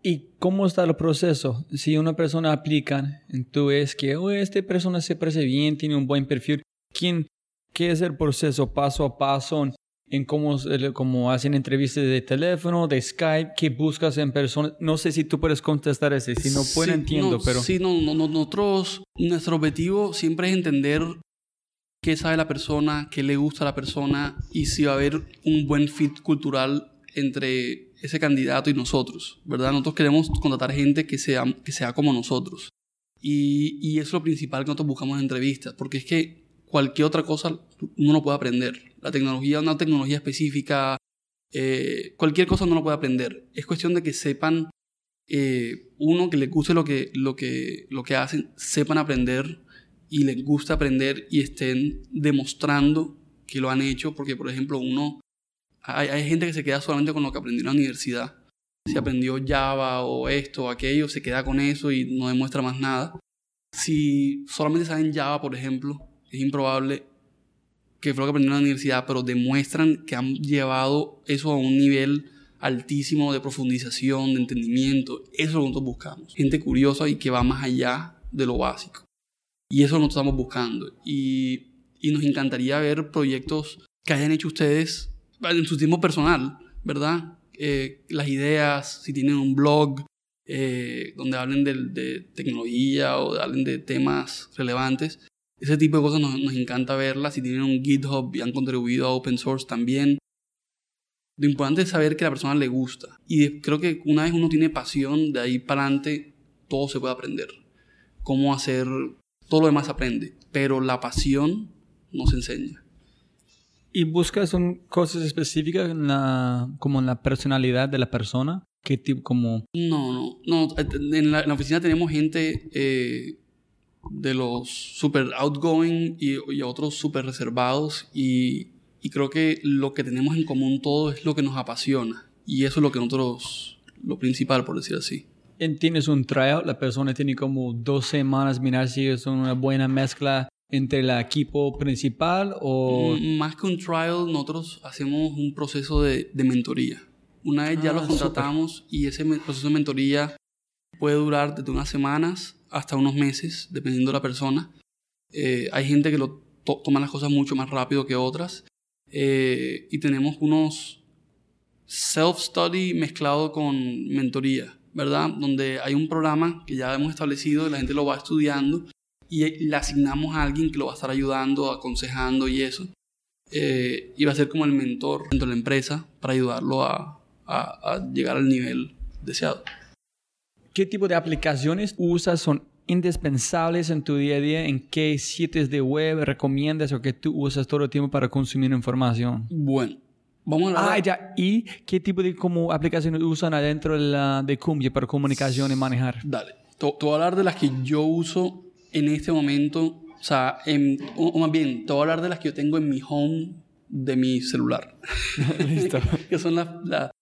¿Y cómo está el proceso? Si una persona aplica, tú ves que oh, esta persona se parece bien, tiene un buen perfil, ¿quién, ¿qué es el proceso paso a paso en cómo, se- cómo hacen entrevistas de teléfono, de Skype, qué buscas en persona? No sé si tú puedes contestar ese, si no puedo Sí, entiendo, no, pero... Sí, no, no, nosotros, nuestro objetivo siempre es entender qué sabe la persona, qué le gusta a la persona y si va a haber un buen fit cultural entre ese candidato y nosotros, ¿verdad? Nosotros queremos contratar gente que sea, que sea como nosotros. Y, y eso es lo principal que nosotros buscamos en entrevistas, porque es que cualquier otra cosa uno no puede aprender. La tecnología, una tecnología específica, eh, cualquier cosa no lo puede aprender. Es cuestión de que sepan eh, uno que les guste lo que, lo que, lo que hacen, sepan aprender y les gusta aprender y estén demostrando que lo han hecho, porque por ejemplo uno, hay, hay gente que se queda solamente con lo que aprendió en la universidad. Si aprendió Java o esto o aquello, se queda con eso y no demuestra más nada. Si solamente saben Java, por ejemplo, es improbable que fue lo que aprendieron en la universidad, pero demuestran que han llevado eso a un nivel altísimo de profundización, de entendimiento. Eso es lo que nosotros buscamos. Gente curiosa y que va más allá de lo básico. Y eso es lo estamos buscando. Y, y nos encantaría ver proyectos que hayan hecho ustedes en su tiempo personal, ¿verdad? Eh, las ideas, si tienen un blog eh, donde hablen de, de, tecnología o hablen de temas relevantes. Ese tipo de cosas nos, nos, encanta verlas. Si tienen un GitHub y han contribuido a open source también. Lo importante es saber que a la persona le gusta. Y creo que una vez uno tiene pasión, de ahí para adelante todo se puede aprender. Cómo hacer, todo lo demás se aprende. Pero la pasión no se enseña. ¿Y buscas son cosas específicas en la, como en la personalidad de la persona? ¿Qué tipo, como...? No, no, no. En la, en la oficina tenemos gente eh, de los super outgoing y, y otros super reservados y, y, creo que lo que tenemos en común todo es lo que nos apasiona y eso es lo que nosotros, lo principal por decir así. Tienes un tryout, la persona tiene como dos semanas, mirar si es una buena mezcla entre el equipo principal o...? Más que un trial, nosotros hacemos un proceso de, de mentoría. Una vez ya ah, los contratamos super. y ese proceso de mentoría puede durar desde unas semanas hasta unos meses, dependiendo de la persona. Eh, hay gente que lo to toma las cosas mucho más rápido que otras. Eh, y tenemos unos self-study mezclado con mentoría, ¿verdad? Donde hay un programa que ya hemos establecido y la gente lo va estudiando y le asignamos a alguien que lo va a estar ayudando, aconsejando y eso. Eh, y va a ser como el mentor dentro de la empresa para ayudarlo a, llegar al nivel deseado. ¿Qué tipo de aplicaciones usas? ¿Son indispensables en tu día a día? ¿En qué sitios de web recomiendas o que tú usas todo el tiempo para consumir información? Bueno, vamos a hablar. Ah, ya. ¿Y qué tipo de como, aplicaciones usan adentro de, la, de Cumbia para comunicación y manejar? Dale. Te voy a hablar de las que yo uso en este momento, o sea, en, o más bien, te voy a hablar de las que yo tengo en mi home de mi celular. [laughs] Listo. [laughs] que son las la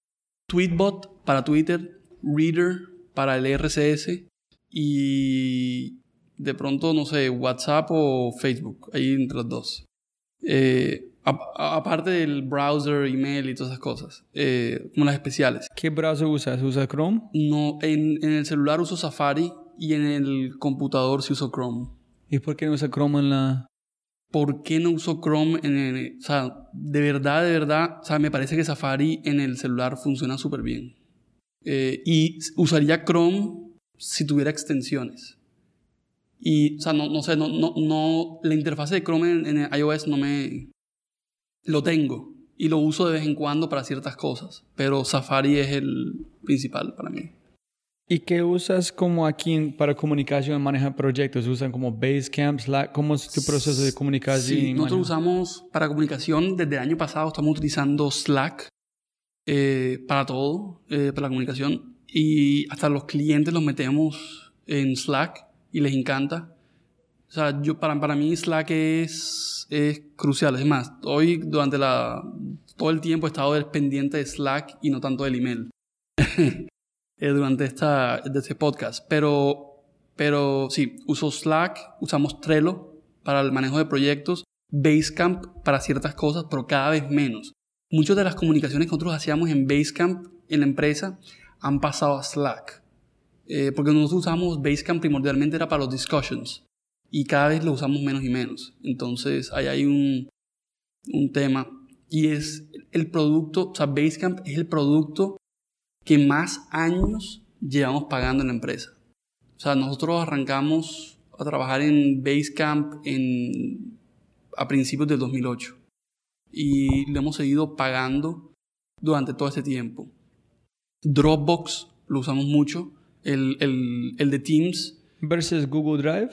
Tweetbot para Twitter, Reader para el RCS y de pronto, no sé, WhatsApp o Facebook, ahí entre los dos. Eh, aparte del browser, email y todas esas cosas, eh, como las especiales. ¿Qué browser usas? ¿Usas Chrome? No, en, en el celular uso Safari y en el computador sí uso Chrome. ¿Y por qué no usa Chrome en la...? ¿Por qué no uso Chrome en el... O sea, de verdad, de verdad, o sea, me parece que Safari en el celular funciona súper bien. Eh, y usaría Chrome si tuviera extensiones. Y, o sea, no, no sé, no, no, no, la interfase de Chrome en, en iOS no me... Lo tengo y lo uso de vez en cuando para ciertas cosas, pero Safari es el principal para mí. ¿Y qué usas como aquí para comunicación y manejar proyectos? ¿Usan como Basecamp, Slack? ¿Cómo es tu proceso de comunicación? Sí, nosotros usamos para comunicación desde el año pasado, estamos utilizando Slack eh, para todo, eh, para la comunicación. Y hasta los clientes los metemos en Slack y les encanta. O sea, yo, para, para mí Slack es, es crucial. Es más, hoy durante la, todo el tiempo he estado pendiente de Slack y no tanto del email. [laughs] eh, durante esta, de este podcast. Pero, pero sí, uso Slack, usamos Trello para el manejo de proyectos, Basecamp para ciertas cosas, pero cada vez menos. Muchas de las comunicaciones que nosotros hacíamos en Basecamp, en la empresa, han pasado a Slack. Eh, porque nosotros usamos Basecamp primordialmente era para los discussions. Y cada vez lo usamos menos y menos. Entonces, ahí hay un, un tema. Y es el producto, o sea, Basecamp es el producto que más años llevamos pagando en la empresa. O sea, nosotros arrancamos a trabajar en Basecamp en, a principios del 2008 y lo hemos seguido pagando durante todo este tiempo. Dropbox lo usamos mucho, el, el, el de Teams. ¿Versus Google Drive?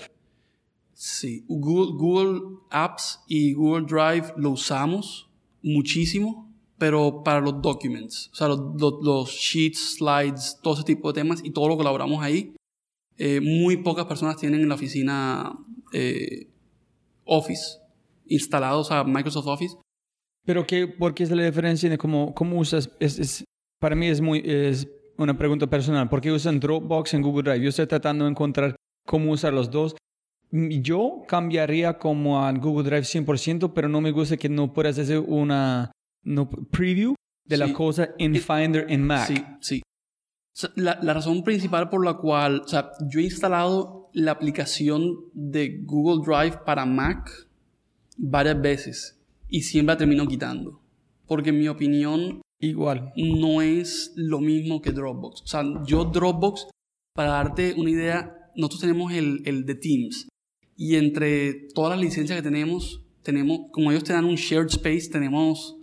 Sí, Google, Google Apps y Google Drive lo usamos muchísimo pero para los documents, o sea, los, los, los, sheets, slides, todo ese tipo de temas y todo lo que elaboramos ahí. Eh, muy pocas personas tienen en la oficina eh, Office, instalados a Microsoft Office. Pero qué, ¿por qué es la diferencia de cómo, cómo usas? Es, es, para mí es muy es una pregunta personal. ¿Por qué usan Dropbox en Google Drive? Yo estoy tratando de encontrar cómo usar los dos. Yo cambiaría como a Google Drive 100%, pero no me gusta que no puedas hacer una no, preview de la cosa en Finder en Mac. Sí, sí. La, la, razón principal por la cual, o sea, yo he instalado la aplicación de Google Drive para Mac varias veces y siempre la termino quitando. Porque en mi opinión, igual, no es lo mismo que Dropbox. O sea, yo Dropbox, para darte una idea, nosotros tenemos el, el de Teams. Y entre todas las licencias que tenemos, tenemos, como ellos te dan un shared space, tenemos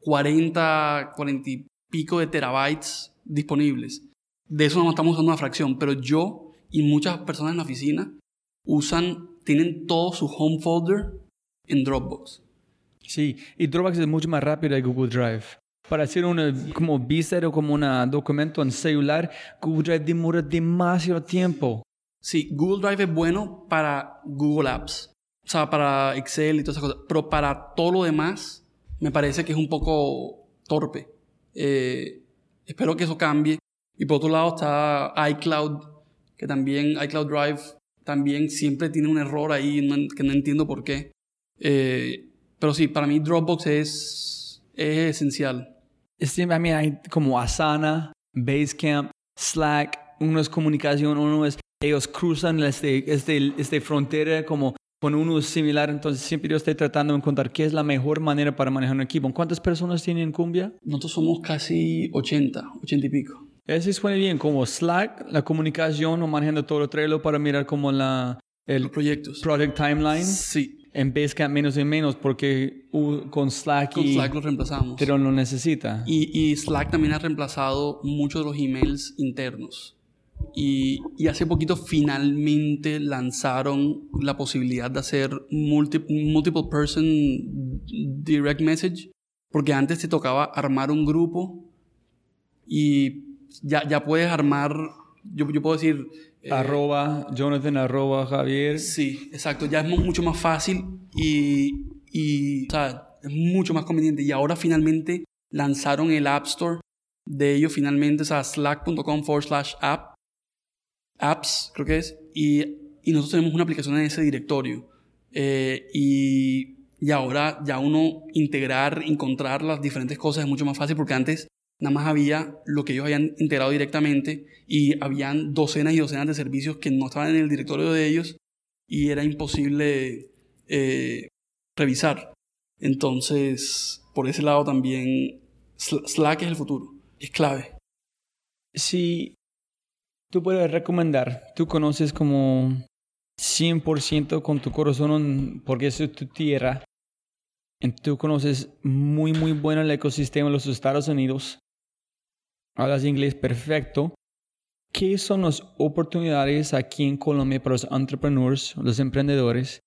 40, 40 y pico de terabytes disponibles. De eso no estamos usando una fracción, pero yo y muchas personas en la oficina usan, tienen todo su home folder en Dropbox. Sí, y Dropbox es mucho más rápido que Google Drive. Para hacer un como vista o como un documento en celular, Google Drive demora demasiado tiempo. Sí, Google Drive es bueno para Google Apps, o sea, para Excel y todas esas cosas, pero para todo lo demás me parece que es un poco torpe. Eh, espero que eso cambie. Y por otro lado está iCloud, que también iCloud Drive también siempre tiene un error ahí que no entiendo por qué. Eh, pero sí, para mí Dropbox es, es esencial. Sí, a mí hay como Asana, Basecamp, Slack, uno es comunicación, uno es, ellos cruzan este, este, este frontera como con uno similar, entonces siempre yo estoy tratando de encontrar qué es la mejor manera para manejar un equipo. ¿Cuántas personas tienen Cumbia? Nosotros somos casi 80, 80 y pico. Eso suena bien, como Slack, la comunicación o manejando todo el Trello para mirar como la... El Los proyectos. Project Timeline. Sí en Basecamp menos y menos porque con Slack con Slack lo reemplazamos. Pero lo necesita. Y, y, Slack también ha reemplazado muchos de los emails internos. Y, y, hace poquito finalmente lanzaron la posibilidad de hacer multiple person direct message porque antes te tocaba armar un grupo y ya, ya puedes armar yo, yo puedo decir eh, arroba Jonathan, arroba Javier. Sí, exacto. Ya es mucho más fácil y, y o sea, es mucho más conveniente. Y ahora finalmente lanzaron el App Store de ellos finalmente, o sea, slack.com forward slash app, apps, creo que es, y, y, nosotros tenemos una aplicación en ese directorio. Eh, y, y ahora ya uno integrar, encontrar las diferentes cosas es mucho más fácil porque antes nada más había lo que ellos habían integrado directamente y habían docenas y docenas de servicios que no estaban en el directorio de ellos y era imposible eh, revisar. Entonces, por ese lado también Slack es el futuro, es clave. Si tú puedes recomendar, tú conoces como 100% con tu corazón porque es tu tierra, tú conoces muy, muy bueno el ecosistema de los Estados Unidos hablas inglés perfecto. ¿Qué son las oportunidades aquí en Colombia para los entrepreneurs, los emprendedores?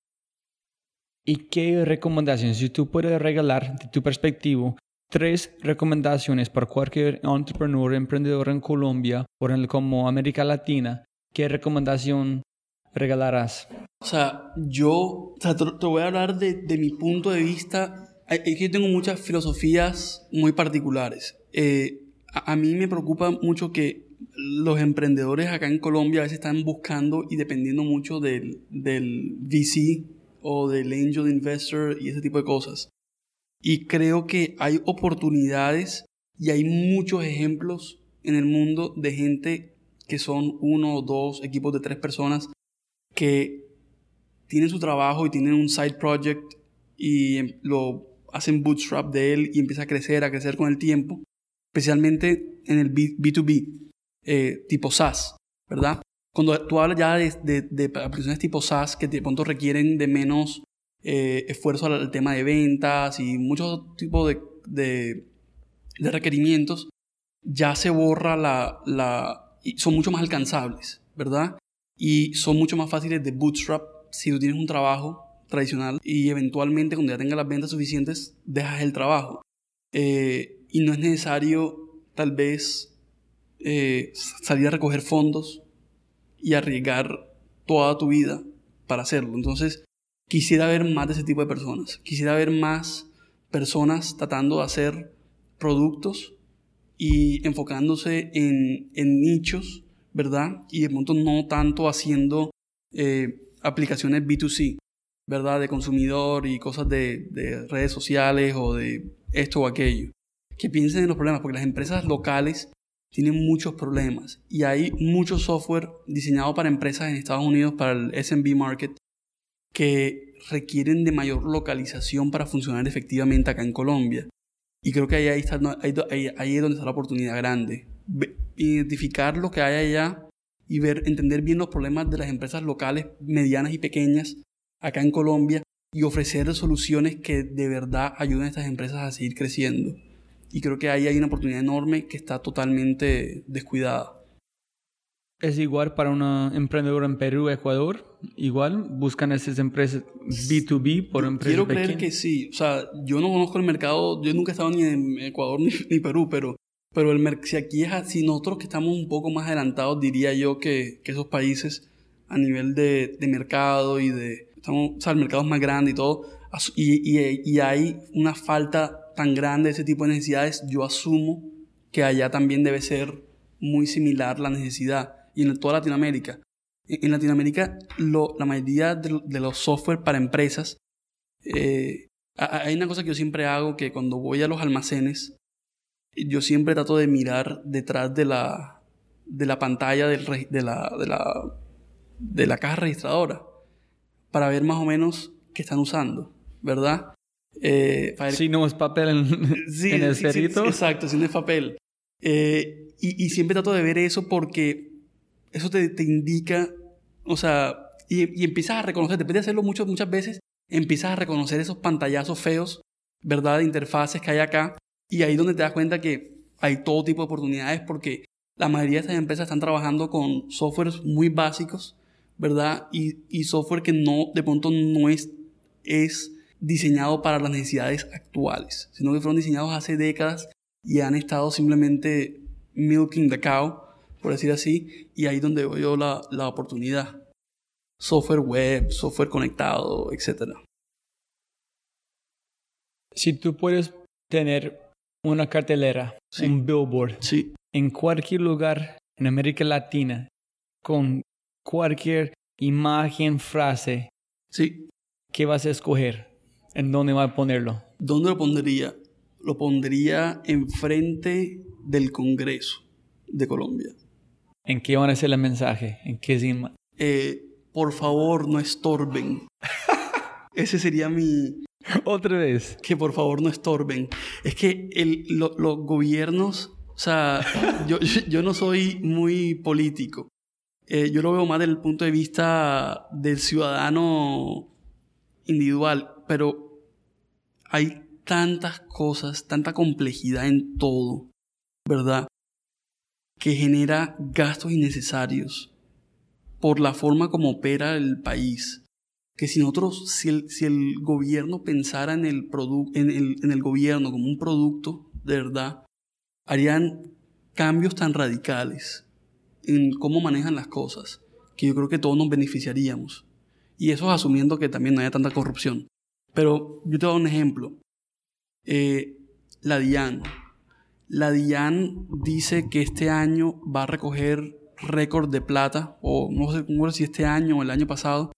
¿Y qué recomendaciones? Si tú puedes regalar de tu perspectiva tres recomendaciones para cualquier entrepreneur, emprendedor en Colombia o en como América Latina, ¿qué recomendación regalarás? O sea, yo o sea, te, voy a hablar de, de, mi punto de vista. Es que yo tengo muchas filosofías muy particulares. Eh, a, mí me preocupa mucho que los emprendedores acá en Colombia a veces están buscando y dependiendo mucho del, del VC o del angel investor y ese tipo de cosas. Y creo que hay oportunidades y hay muchos ejemplos en el mundo de gente que son uno o dos equipos de tres personas que tienen su trabajo y tienen un side project y lo hacen bootstrap de él y empieza a crecer, a crecer con el tiempo especialmente en el B2B, eh, tipo SaaS, ¿verdad? Cuando tú hablas ya de, de, aplicaciones tipo SaaS que de pronto requieren de menos eh, esfuerzo al, tema de ventas y muchos tipos de, de, de, requerimientos, ya se borra la, la... son mucho más alcanzables, ¿verdad? Y son mucho más fáciles de bootstrap si tú tienes un trabajo tradicional y eventualmente cuando ya tengas las ventas suficientes dejas el trabajo. Eh, y no es necesario tal vez eh, salir a recoger fondos y arriesgar toda tu vida para hacerlo. Entonces, quisiera ver más de ese tipo de personas. Quisiera ver más personas tratando de hacer productos y enfocándose en, en nichos, ¿verdad? Y de pronto no tanto haciendo eh, aplicaciones B2C, ¿verdad? De consumidor y cosas de, de redes sociales o de esto o aquello. Que piensen en los problemas, porque las empresas locales tienen muchos problemas y hay mucho software diseñado para empresas en Estados Unidos, para el SMB market, que requieren de mayor localización para funcionar efectivamente acá en Colombia. Y creo que ahí, ahí, está, ahí, ahí es donde está la oportunidad grande. Identificar lo que hay allá y ver, entender bien los problemas de las empresas locales, medianas y pequeñas acá en Colombia y ofrecer soluciones que de verdad ayuden a estas empresas a seguir creciendo. Y creo que ahí hay una oportunidad enorme que está totalmente descuidada. ¿Es igual para una emprendedora en Perú, Ecuador? Igual, buscan esas empresas B2B por empresas Quiero creer que sí. O sea, yo no conozco el mercado, yo nunca he estado ni en Ecuador [laughs] ni, ni Perú, pero, pero el, si aquí es así, nosotros que estamos un poco más adelantados, diría yo que, que esos países a nivel de, de mercado y de, estamos, o sea, el mercado es más grande y todo, y, y, y hay una falta tan grande de ese tipo de necesidades, yo asumo que allá también debe ser muy similar la necesidad, y en toda Latinoamérica. En Latinoamérica, lo, la mayoría de, los software para empresas, eh, hay una cosa que yo siempre hago, que cuando voy a los almacenes, yo siempre trato de mirar detrás de la, de la pantalla del, de, la, de, la, de la caja registradora, para ver más o menos qué están usando, ¿verdad? Eh, Si no es papel en, [laughs] en el cerito. exacto, si no es papel. Eh, y, y, siempre trato de ver eso porque eso te, te indica, o sea, y, y, empiezas a reconocer, después de hacerlo mucho, muchas veces, empiezas a reconocer esos pantallazos feos, ¿verdad? De interfaces que hay acá. Y ahí donde te das cuenta que hay todo tipo de oportunidades porque la mayoría de estas empresas están trabajando con softwares muy básicos, ¿verdad? Y, y software que no, de pronto no es, es diseñado para las necesidades actuales, sino que fueron diseñados hace décadas y han estado simplemente milking the cow, por decir así, y ahí donde veo la, la oportunidad. Software web, software conectado, etc. Si tú puedes tener una cartelera, Sí. un billboard, Sí, en cualquier lugar en América Latina, con cualquier imagen, frase, sí. ¿qué vas a escoger? ¿En dónde vas a ponerlo? ¿Dónde lo pondría? Lo pondría enfrente del Congreso de Colombia. ¿En qué van a ser el mensaje? ¿En qué ima- Eh, por favor, no estorben. [laughs] Ese sería mi... Otra vez. Que por favor no estorben. Es que el, lo- los gobiernos, o sea, [laughs] yo, yo no soy muy político. Eh, yo lo veo más desde el punto de vista del ciudadano individual, pero hay tantas cosas, tanta complejidad en todo, ¿verdad? Que genera gastos innecesarios por la forma como opera el país. Que si nosotros, si el, gobierno pensara en el, en, en el gobierno como un producto, de verdad, harían cambios tan radicales en cómo manejan las cosas, que yo creo que todos nos beneficiaríamos. Y eso es asumiendo que también no haya tanta corrupción. Pero yo te dar un ejemplo. Eh, la DIAN. La DIAN dice que este año va a recoger récord de plata, o no sé sé si este año o el año pasado,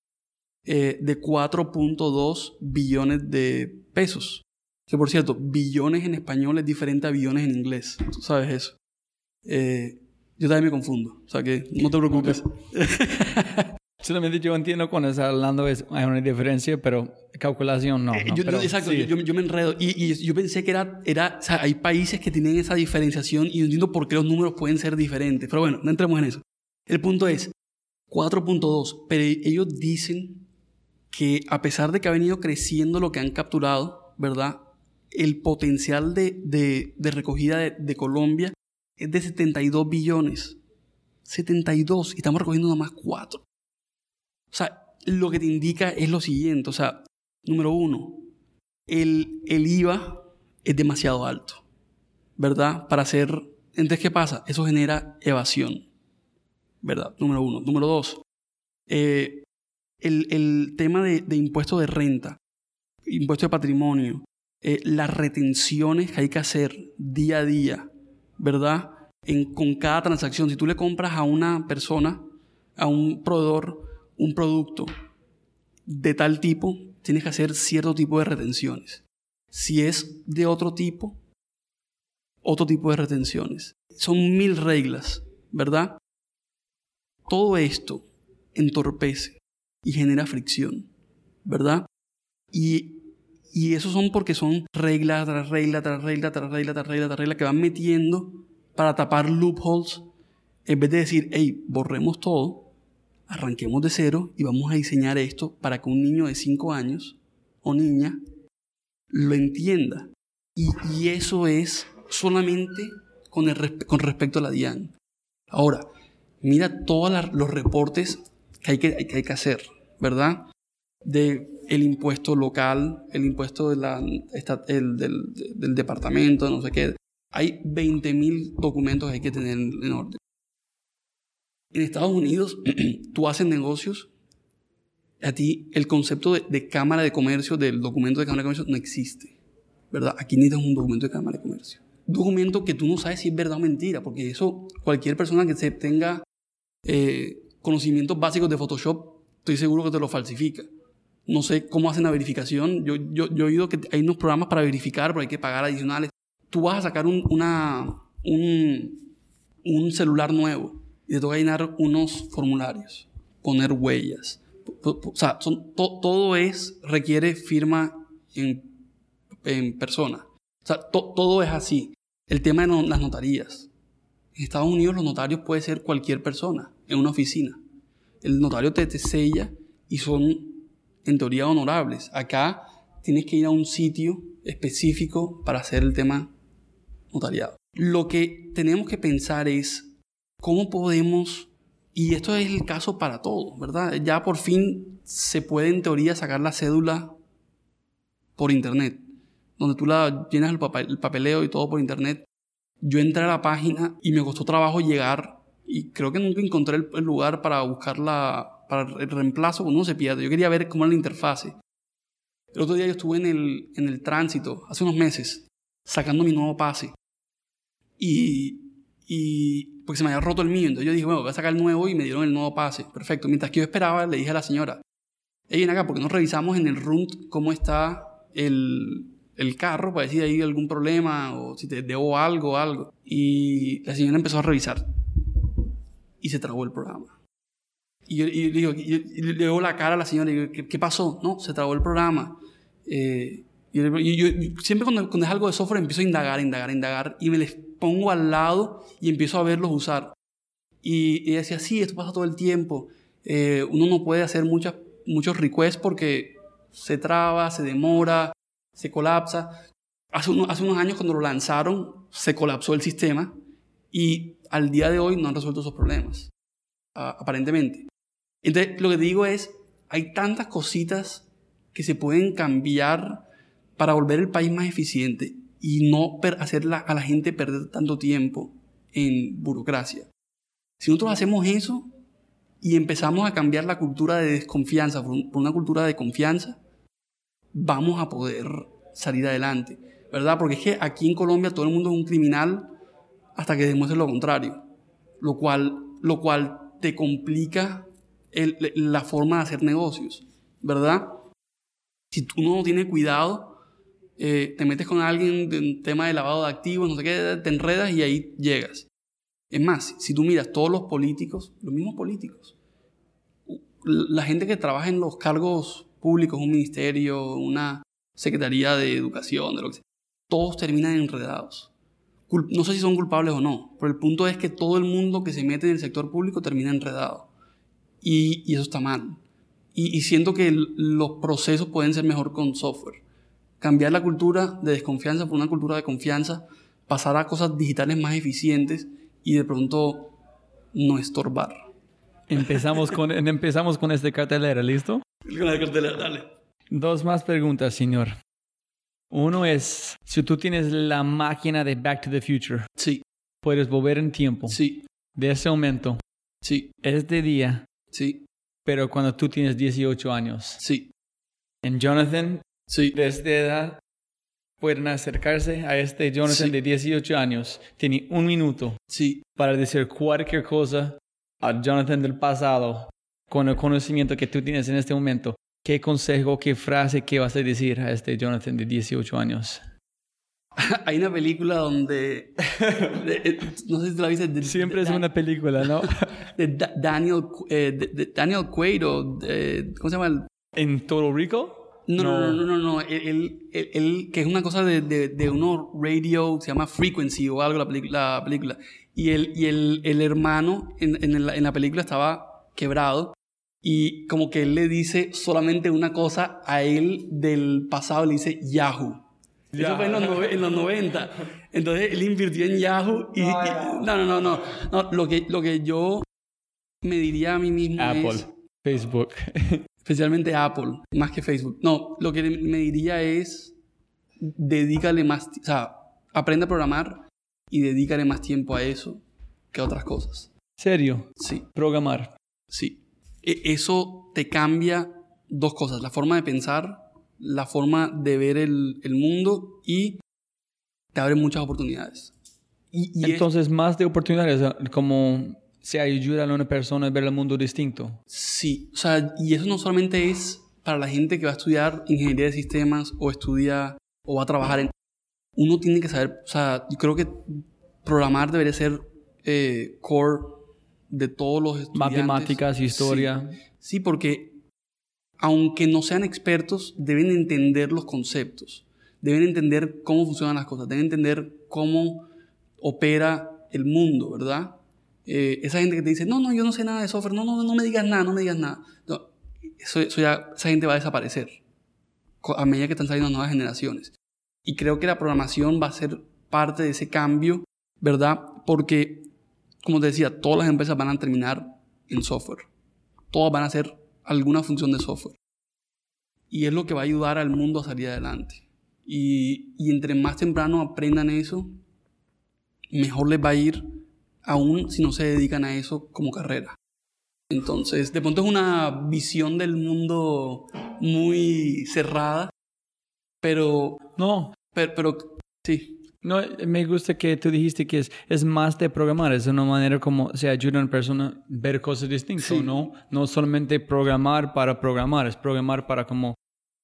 eh, de 4.2 billones de pesos. Que por cierto, billones en español es diferente a billones en inglés. Tú sabes eso. Eh, yo también me confundo. O sea que no te preocupes. [laughs] Solamente yo entiendo cuando estás hablando es, hay una diferencia, pero calculación no. Eh, no, yo, pero exacto, sí. yo, me enredo. Y, y yo pensé que era, era, o sea, hay países que tienen esa diferenciación y entiendo por qué los números pueden ser diferentes. Pero bueno, no entremos en eso. El punto es 4.2, pero ellos dicen que a pesar de que ha venido creciendo lo que han capturado, ¿verdad? El potencial de, de- de recogida de, de Colombia es de 72 billones. 72 y estamos recogiendo nada más 4. O sea, lo que te indica es lo siguiente, o sea, número uno, el, el IVA es demasiado alto, ¿verdad? Para hacer... Entonces, ¿qué pasa? Eso genera evasión, ¿verdad? Número uno. Número dos, eh, el, el tema de, de impuesto de renta, impuesto de patrimonio, eh, las retenciones que hay que hacer día a día, ¿verdad? En, con cada transacción. Si tú le compras a una persona, a un proveedor, un producto de tal tipo, tienes que hacer cierto tipo de retenciones. Si es de otro tipo, otro tipo de retenciones. Son mil reglas, ¿verdad? Todo esto entorpece y genera fricción, ¿verdad? Y, y eso son porque son regla tras regla, tras regla, tras regla, tras regla, tras regla, que van metiendo para tapar loopholes, en vez de decir, hey, borremos todo, arranquemos de cero y vamos a diseñar esto para que un niño de 5 años o niña lo entienda. Y, eso es solamente con, con respecto a la DIAN. Ahora, mira todos los reportes que hay que, que hay que hacer, ¿verdad? De el impuesto local, el impuesto de la, el, del, del, departamento, no sé qué. Hay 20.000 documentos que hay que tener en orden. En Estados Unidos, [clears throat] tú haces negocios, a ti el concepto de, de, Cámara de Comercio, del documento de Cámara de Comercio, no existe. ¿Verdad? Aquí necesitas un documento de Cámara de Comercio. Documento que tú no sabes si es verdad o mentira, porque eso cualquier persona que se tenga eh, conocimientos básicos de Photoshop, estoy seguro que te lo falsifica. No sé cómo hacen la verificación. Yo, yo, yo he oído que hay unos programas para verificar, pero hay que pagar adicionales. Tú vas a sacar un, una, un, un celular nuevo y te toca llenar unos formularios, poner huellas. O sea, son, to, todo es, requiere firma en, en persona. O sea, to, todo es así. El tema de no, las notarías. En Estados Unidos los notarios puede ser cualquier persona en una oficina. El notario te, te sella y son en teoría honorables. Acá tienes que ir a un sitio específico para hacer el tema notariado. Lo que tenemos que pensar es cómo podemos, y esto es el caso para todos, ¿verdad? Ya por fin se puede en teoría sacar la cédula por internet, donde tú la llenas el, papel, el papeleo y todo por internet. Yo entré a la página y me costó trabajo llegar y creo que nunca encontré el, el lugar para buscar la, para el reemplazo cuando uno se pierde. Yo quería ver cómo era la interfase. El otro día yo estuve en el, en el tránsito, hace unos meses, sacando mi nuevo pase. Y, y porque se me había roto el mío, entonces yo dije, bueno, voy a sacar el nuevo y me dieron el nuevo pase. Perfecto. Mientras que yo esperaba, le dije a la señora, hey, ven acá, porque no revisamos en el RUNT cómo está el, el carro para ver si hay algún problema o si te debo algo algo. Y la señora empezó a revisar y se trabó el programa. Y yo, y digo, le veo la cara a la señora y digo, ¿qué, qué pasó? No, se trabó el programa. Eh, y, yo, siempre cuando, cuando, es algo de software empiezo a indagar, indagar, indagar y me les pongo al lado y empiezo a verlos usar. Y, y decía, sí, esto pasa todo el tiempo. Eh, uno no puede hacer muchas, muchos requests porque se traba, se demora, se colapsa. Hace, uno, hace unos años cuando lo lanzaron se colapsó el sistema y al día de hoy no han resuelto esos problemas, uh, aparentemente. Entonces, lo que digo es, hay tantas cositas que se pueden cambiar para volver el país más eficiente y no hacer a la gente perder tanto tiempo en burocracia. Si nosotros hacemos eso y empezamos a cambiar la cultura de desconfianza por, una cultura de confianza, vamos a poder salir adelante, ¿verdad? Porque es que aquí en Colombia todo el mundo es un criminal hasta que demuestre lo contrario, lo cual, lo cual te complica el, la forma de hacer negocios, ¿verdad? Si tú no tienes cuidado, eh, te metes con alguien de un tema de lavado de activos, no sé qué, te enredas y ahí llegas. Es más, si tú miras todos los políticos, los mismos políticos, la gente que trabaja en los cargos públicos, un ministerio, una secretaría de educación, de lo que sea, todos terminan enredados. No sé si son culpables o no, pero el punto es que todo el mundo que se mete en el sector público termina enredado. Y, y eso está mal. Y, siento que los procesos pueden ser mejor con software. Cambiar la cultura de desconfianza por una cultura de confianza, pasar a cosas digitales más eficientes y de pronto no estorbar. Empezamos con, empezamos con este cartelera, ¿listo? Con la cartelera, dale. Dos más preguntas, señor. Uno es, si tú tienes la máquina de Back to the Future, sí. puedes volver en tiempo. Sí. De ese momento. Sí. Es de día. Sí. pero cuando tú tienes 18 años. Sí, En Jonathan, sí, desde edad, pueden acercarse a este Jonathan Sí. de 18 años. Tiene un minuto sí. para decir cualquier cosa a Jonathan del pasado con el conocimiento que tú tienes en este momento. ¿Qué consejo, qué frase, qué vas a decir a este Jonathan de 18 años? [laughs] Hay una película donde... de- eh, no sé si la viste. de- Siempre es de- una película, ¿no? [laughs] de Da- Daniel, eh, de- Daniel Quaid o ¿cómo se llama? ¿En Total Rico? No, no, no, no, no, no. Él, él- él- él- que es una cosa de, de, de uno radio, se llama Frequency o algo la, la película. Y el, y el, el hermano en, en, la, en la película estaba quebrado y como que él le dice solamente una cosa a él del pasado, le dice Yahoo. Eso Ya. fue en los, nove- en los 90. Entonces él invirtió en Yahoo y... y- no, no, no, no. no lo, que, lo que yo me diría a mí mismo Apple, es Facebook. [laughs] especialmente Apple, más que Facebook. No, lo que me diría es, dedícale más, o sea, aprende a programar y dedícale más tiempo a eso que a otras cosas. Serio, Sí, programar. sí. E- eso te cambia dos cosas, la forma de pensar, la forma de ver el, el mundo y te abre muchas oportunidades. Y, y es- Entonces, más de oportunidades, como se ayuda a una persona a ver el mundo distinto. Sí, o sea, y eso no solamente es para la gente que va a estudiar ingeniería de sistemas o estudia o va a trabajar en... Uno tiene que saber, o sea, yo creo que programar debería ser eh, core de todos los estudiantes. Matemáticas, historia. Sí, sí, porque aunque no sean expertos, deben entender los conceptos, deben entender cómo funcionan las cosas, deben entender cómo opera el mundo, ¿verdad? Eh, esa gente que te dice, no, no, yo no sé nada de software, no, no, no me digas nada, no me digas nada. No, eso, eso ya, esa gente va a desaparecer a medida que están saliendo nuevas generaciones. Y creo que la programación va a ser parte de ese cambio, ¿verdad? Porque, como te decía, todas las empresas van a terminar en software. Todas van a hacer alguna función de software. Y es lo que va a ayudar al mundo a salir adelante. Y, y entre más temprano aprendan eso, mejor les va a ir, aún si no se dedican a eso como carrera. Entonces, de pronto es una visión del mundo muy cerrada, pero, No, pero, pero sí, no, me gusta que tú dijiste que es, es más de programar, es una manera como se ayuda a una persona a ver cosas distintas, Sí. ¿no? No solamente programar para programar, es programar para como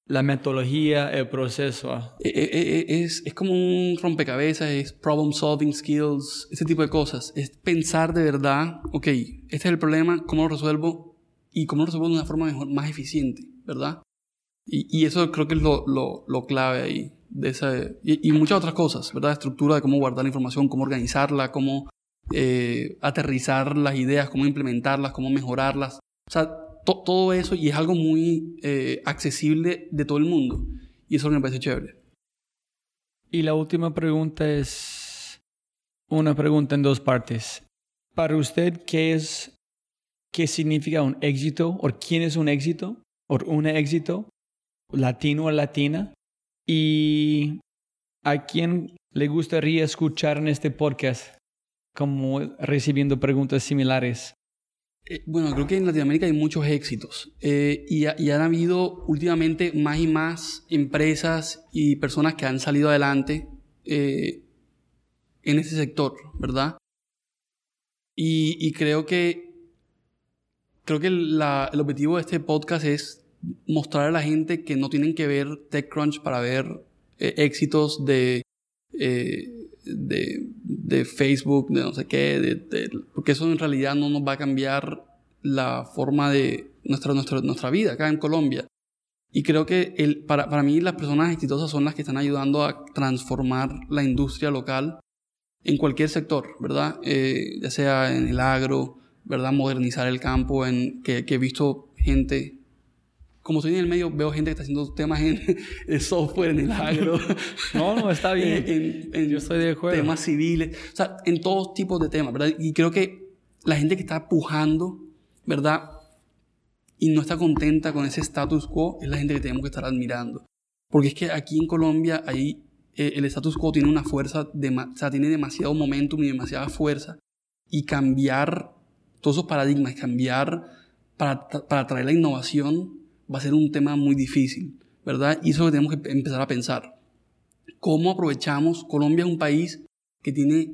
la metodología, el proceso. E- e- e- es, es como un rompecabezas, es problem solving skills, ese tipo de cosas. Es pensar de verdad, ok, este es el problema, ¿cómo lo resuelvo? Y cómo lo resuelvo de una forma mejor, más eficiente, ¿verdad? Y, y eso creo que es lo, lo, lo clave ahí. De esa, y, y muchas otras cosas, ¿verdad? Estructura de cómo guardar la información, cómo organizarla, cómo eh, aterrizar las ideas, cómo implementarlas, cómo mejorarlas. O sea, to- todo eso y es algo muy eh, accesible de todo el mundo. Y eso me parece chévere. Y la última pregunta es una pregunta en dos partes. Para usted, ¿qué es, qué significa un éxito? ¿O quién es un éxito? ¿O un éxito? ¿Latino o latina? ¿Y a quién le gustaría escuchar en este podcast? Como recibiendo preguntas similares. Eh, bueno, creo que en Latinoamérica hay muchos éxitos eh, y, ha- y han habido últimamente más y más empresas y personas que han salido adelante eh, en ese sector, ¿verdad? Y, creo que creo que el objetivo de este podcast es mostrar a la gente que no tienen que ver TechCrunch para ver éxitos de, de, de Facebook, de no sé qué, de- porque eso en realidad no nos va a cambiar la forma de nuestra, nuestra, nuestra vida acá en Colombia. Y creo que el, para, para mí las personas exitosas son las que están ayudando a transformar la industria local en cualquier sector, ¿verdad? Eh, ya sea en el agro, ¿verdad? Modernizar el campo, en, que he visto gente, como estoy en el medio, veo gente que está haciendo temas en, [laughs] de software en el agro. [laughs] No, no, está bien. [laughs] en, en Yo estoy de acuerdo. temas civiles, o sea, en todos tipos de temas, ¿verdad? Y creo que la gente que está pujando, ¿verdad? Y no está contenta con ese status quo es la gente que tenemos que estar admirando. Porque es que aquí en Colombia, ahí eh, el status quo tiene una fuerza, dema- o sea, tiene demasiado momentum y demasiada fuerza. Y cambiar todos esos paradigmas, cambiar para, para traer la innovación va a ser un tema muy difícil, ¿verdad? Y eso es lo que tenemos que empezar a pensar. ¿Cómo aprovechamos? Colombia es un país que tiene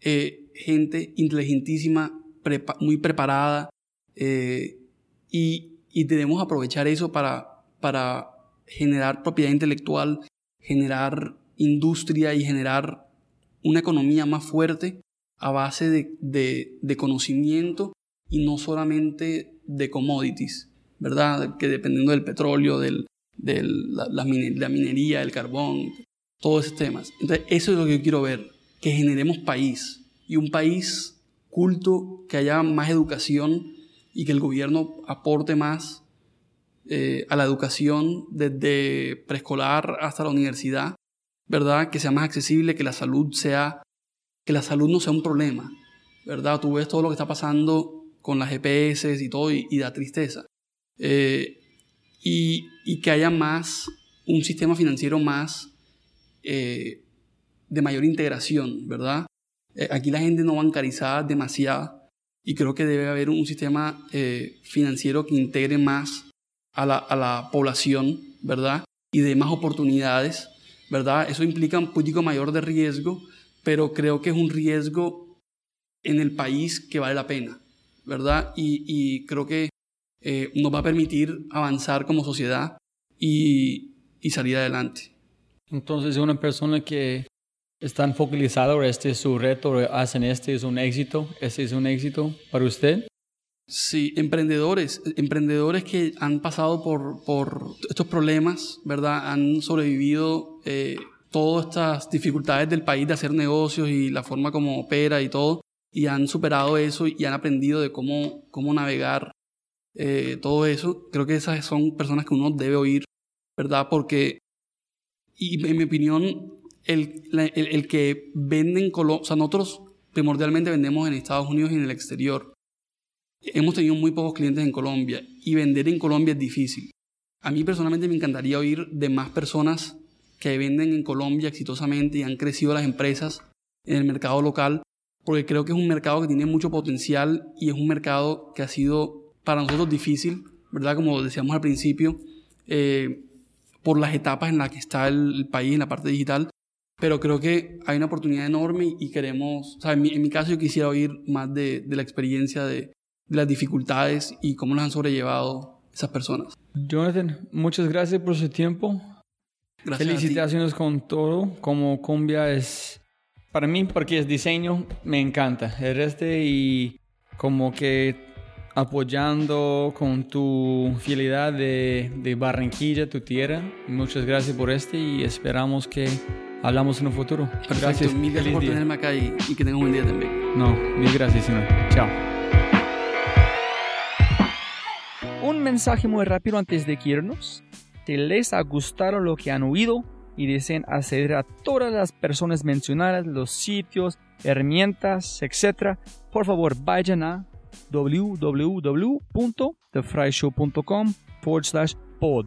eh, gente inteligentísima, muy preparada, eh, y, y, debemos aprovechar eso para, para generar propiedad intelectual, generar industria y generar una economía más fuerte a base de, de conocimiento y no solamente de commodities, ¿verdad? Que dependiendo del petróleo, del, la, la, minería, el carbón, todos esos temas. Entonces, eso es lo que yo quiero ver, que generemos país y un país culto, que haya más educación y que el gobierno aporte más eh, a la educación desde preescolar hasta la universidad, ¿verdad? Que sea más accesible, que la salud sea, que la salud no sea un problema, ¿verdad? Tú ves todo lo que está pasando con las GPS y todo y, da tristeza. Eh, y, y, que haya más, un sistema financiero más eh, de mayor integración, ¿verdad? Eh, aquí la gente no bancarizada demasiado y creo que debe haber un sistema eh, financiero que integre más a la, a la, población, ¿verdad? Y de más oportunidades, ¿verdad? Eso implica un poquito mayor de riesgo, pero creo que es un riesgo en el país que vale la pena, ¿verdad? Y, y creo que eh, nos va a permitir avanzar como sociedad y, y salir adelante. Entonces, una persona que están focalizados, este es su reto, hacen este es un éxito, este es un éxito para usted. Sí, emprendedores, emprendedores que han pasado por, por estos problemas, ¿verdad? Han sobrevivido eh, todas estas dificultades del país de hacer negocios y la forma como opera y todo, y han superado eso y han aprendido de cómo, cómo navegar eh, todo eso. Creo que esas son personas que uno debe oír, ¿verdad? Porque, y en mi opinión, el, el, que venden Colombia, o sea, nosotros primordialmente vendemos en Estados Unidos y en el exterior. Hemos tenido muy pocos clientes en Colombia y vender en Colombia es difícil. A mí personalmente me encantaría oír de más personas que venden en Colombia exitosamente y han crecido las empresas en el mercado local, porque creo que es un mercado que tiene mucho potencial y es un mercado que ha sido para nosotros difícil, ¿verdad? Como decíamos al principio, eh, por las etapas en las que está el país en la parte digital, pero creo que hay una oportunidad enorme y queremos, o sea, en mi, caso yo quisiera oír más de, de la experiencia de, de, las dificultades y cómo las han sobrellevado esas personas. Jonathan, muchas gracias por su tiempo. Gracias Felicitaciones con todo, como Cumbia es, para mí, porque es diseño, me encanta. El resto y como que apoyando con tu fidelidad de, de Barranquilla, tu tierra. Muchas gracias por este y esperamos que hablamos en un futuro. Gracias. Mil gracias por tenerme acá y, que tengan un buen día también. No, mil gracias, señor. Chao. Un mensaje muy rápido antes de irnos. Si les ha gustado lo que han oído y desean acceder a todas las personas mencionadas, los sitios, herramientas, etc., por favor vayan a www.thefryshow.com forward slash pod.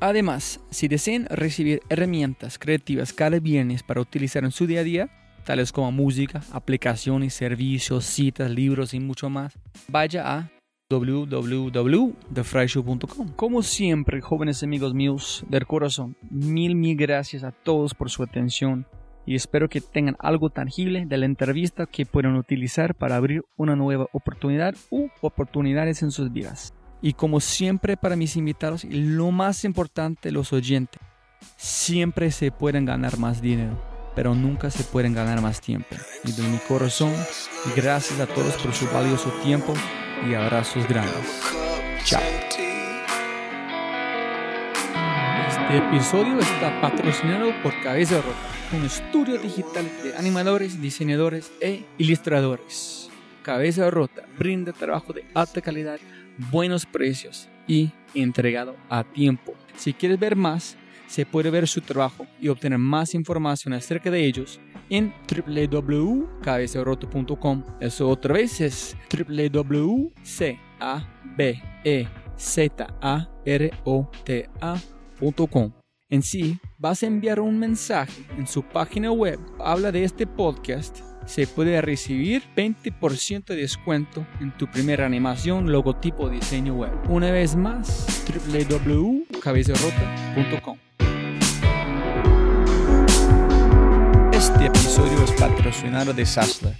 Además, si desean recibir herramientas creativas cada viernes para utilizar en su día a día, tales como música, aplicaciones, servicios, citas, libros y mucho más, vaya a www.thefryshow.com. Como siempre, jóvenes amigos míos del corazón, mil, mil gracias a todos por su atención y espero que tengan algo tangible de la entrevista que puedan utilizar para abrir una nueva oportunidad u oportunidades en sus vidas. Y como siempre para mis invitados, y lo más importante, los oyentes, siempre se pueden ganar más dinero, pero nunca se pueden ganar más tiempo. Y de mi corazón, gracias a todos por su valioso tiempo y abrazos grandes. Chao. Este episodio está patrocinado por Cabeza Rota, un estudio digital de animadores, diseñadores e ilustradores. Cabeza Rota brinda trabajo de alta calidad buenos precios y entregado a tiempo. Si quieres ver más, se puede ver su trabajo y obtener más información acerca de ellos en www.cabezarroto.com. Eso otra vez es www.cabezarrota.com. En sí, vas a enviar un mensaje en su página web, habla de este podcast, se puede recibir 20% de descuento en tu primera animación, logotipo, diseño web. Una vez más, www.cabezarrota.com. Este episodio es patrocinado de Sassler.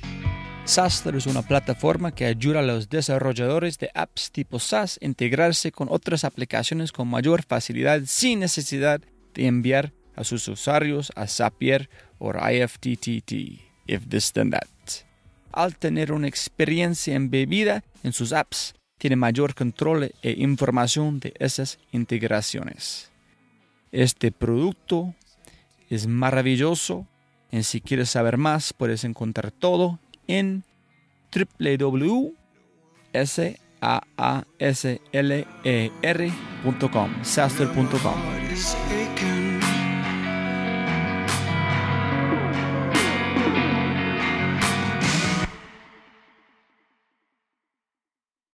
Sassler es una plataforma que ayuda a los desarrolladores de apps tipo SaaS a integrarse con otras aplicaciones con mayor facilidad sin necesidad de enviar a sus usuarios a Zapier o IFTTT, if this then that. Al tener una experiencia embebida en sus apps, tiene mayor control e información de esas integraciones. Este producto es maravilloso. Y si quieres saber más, puedes encontrar todo en www.saasler.com, saster.com.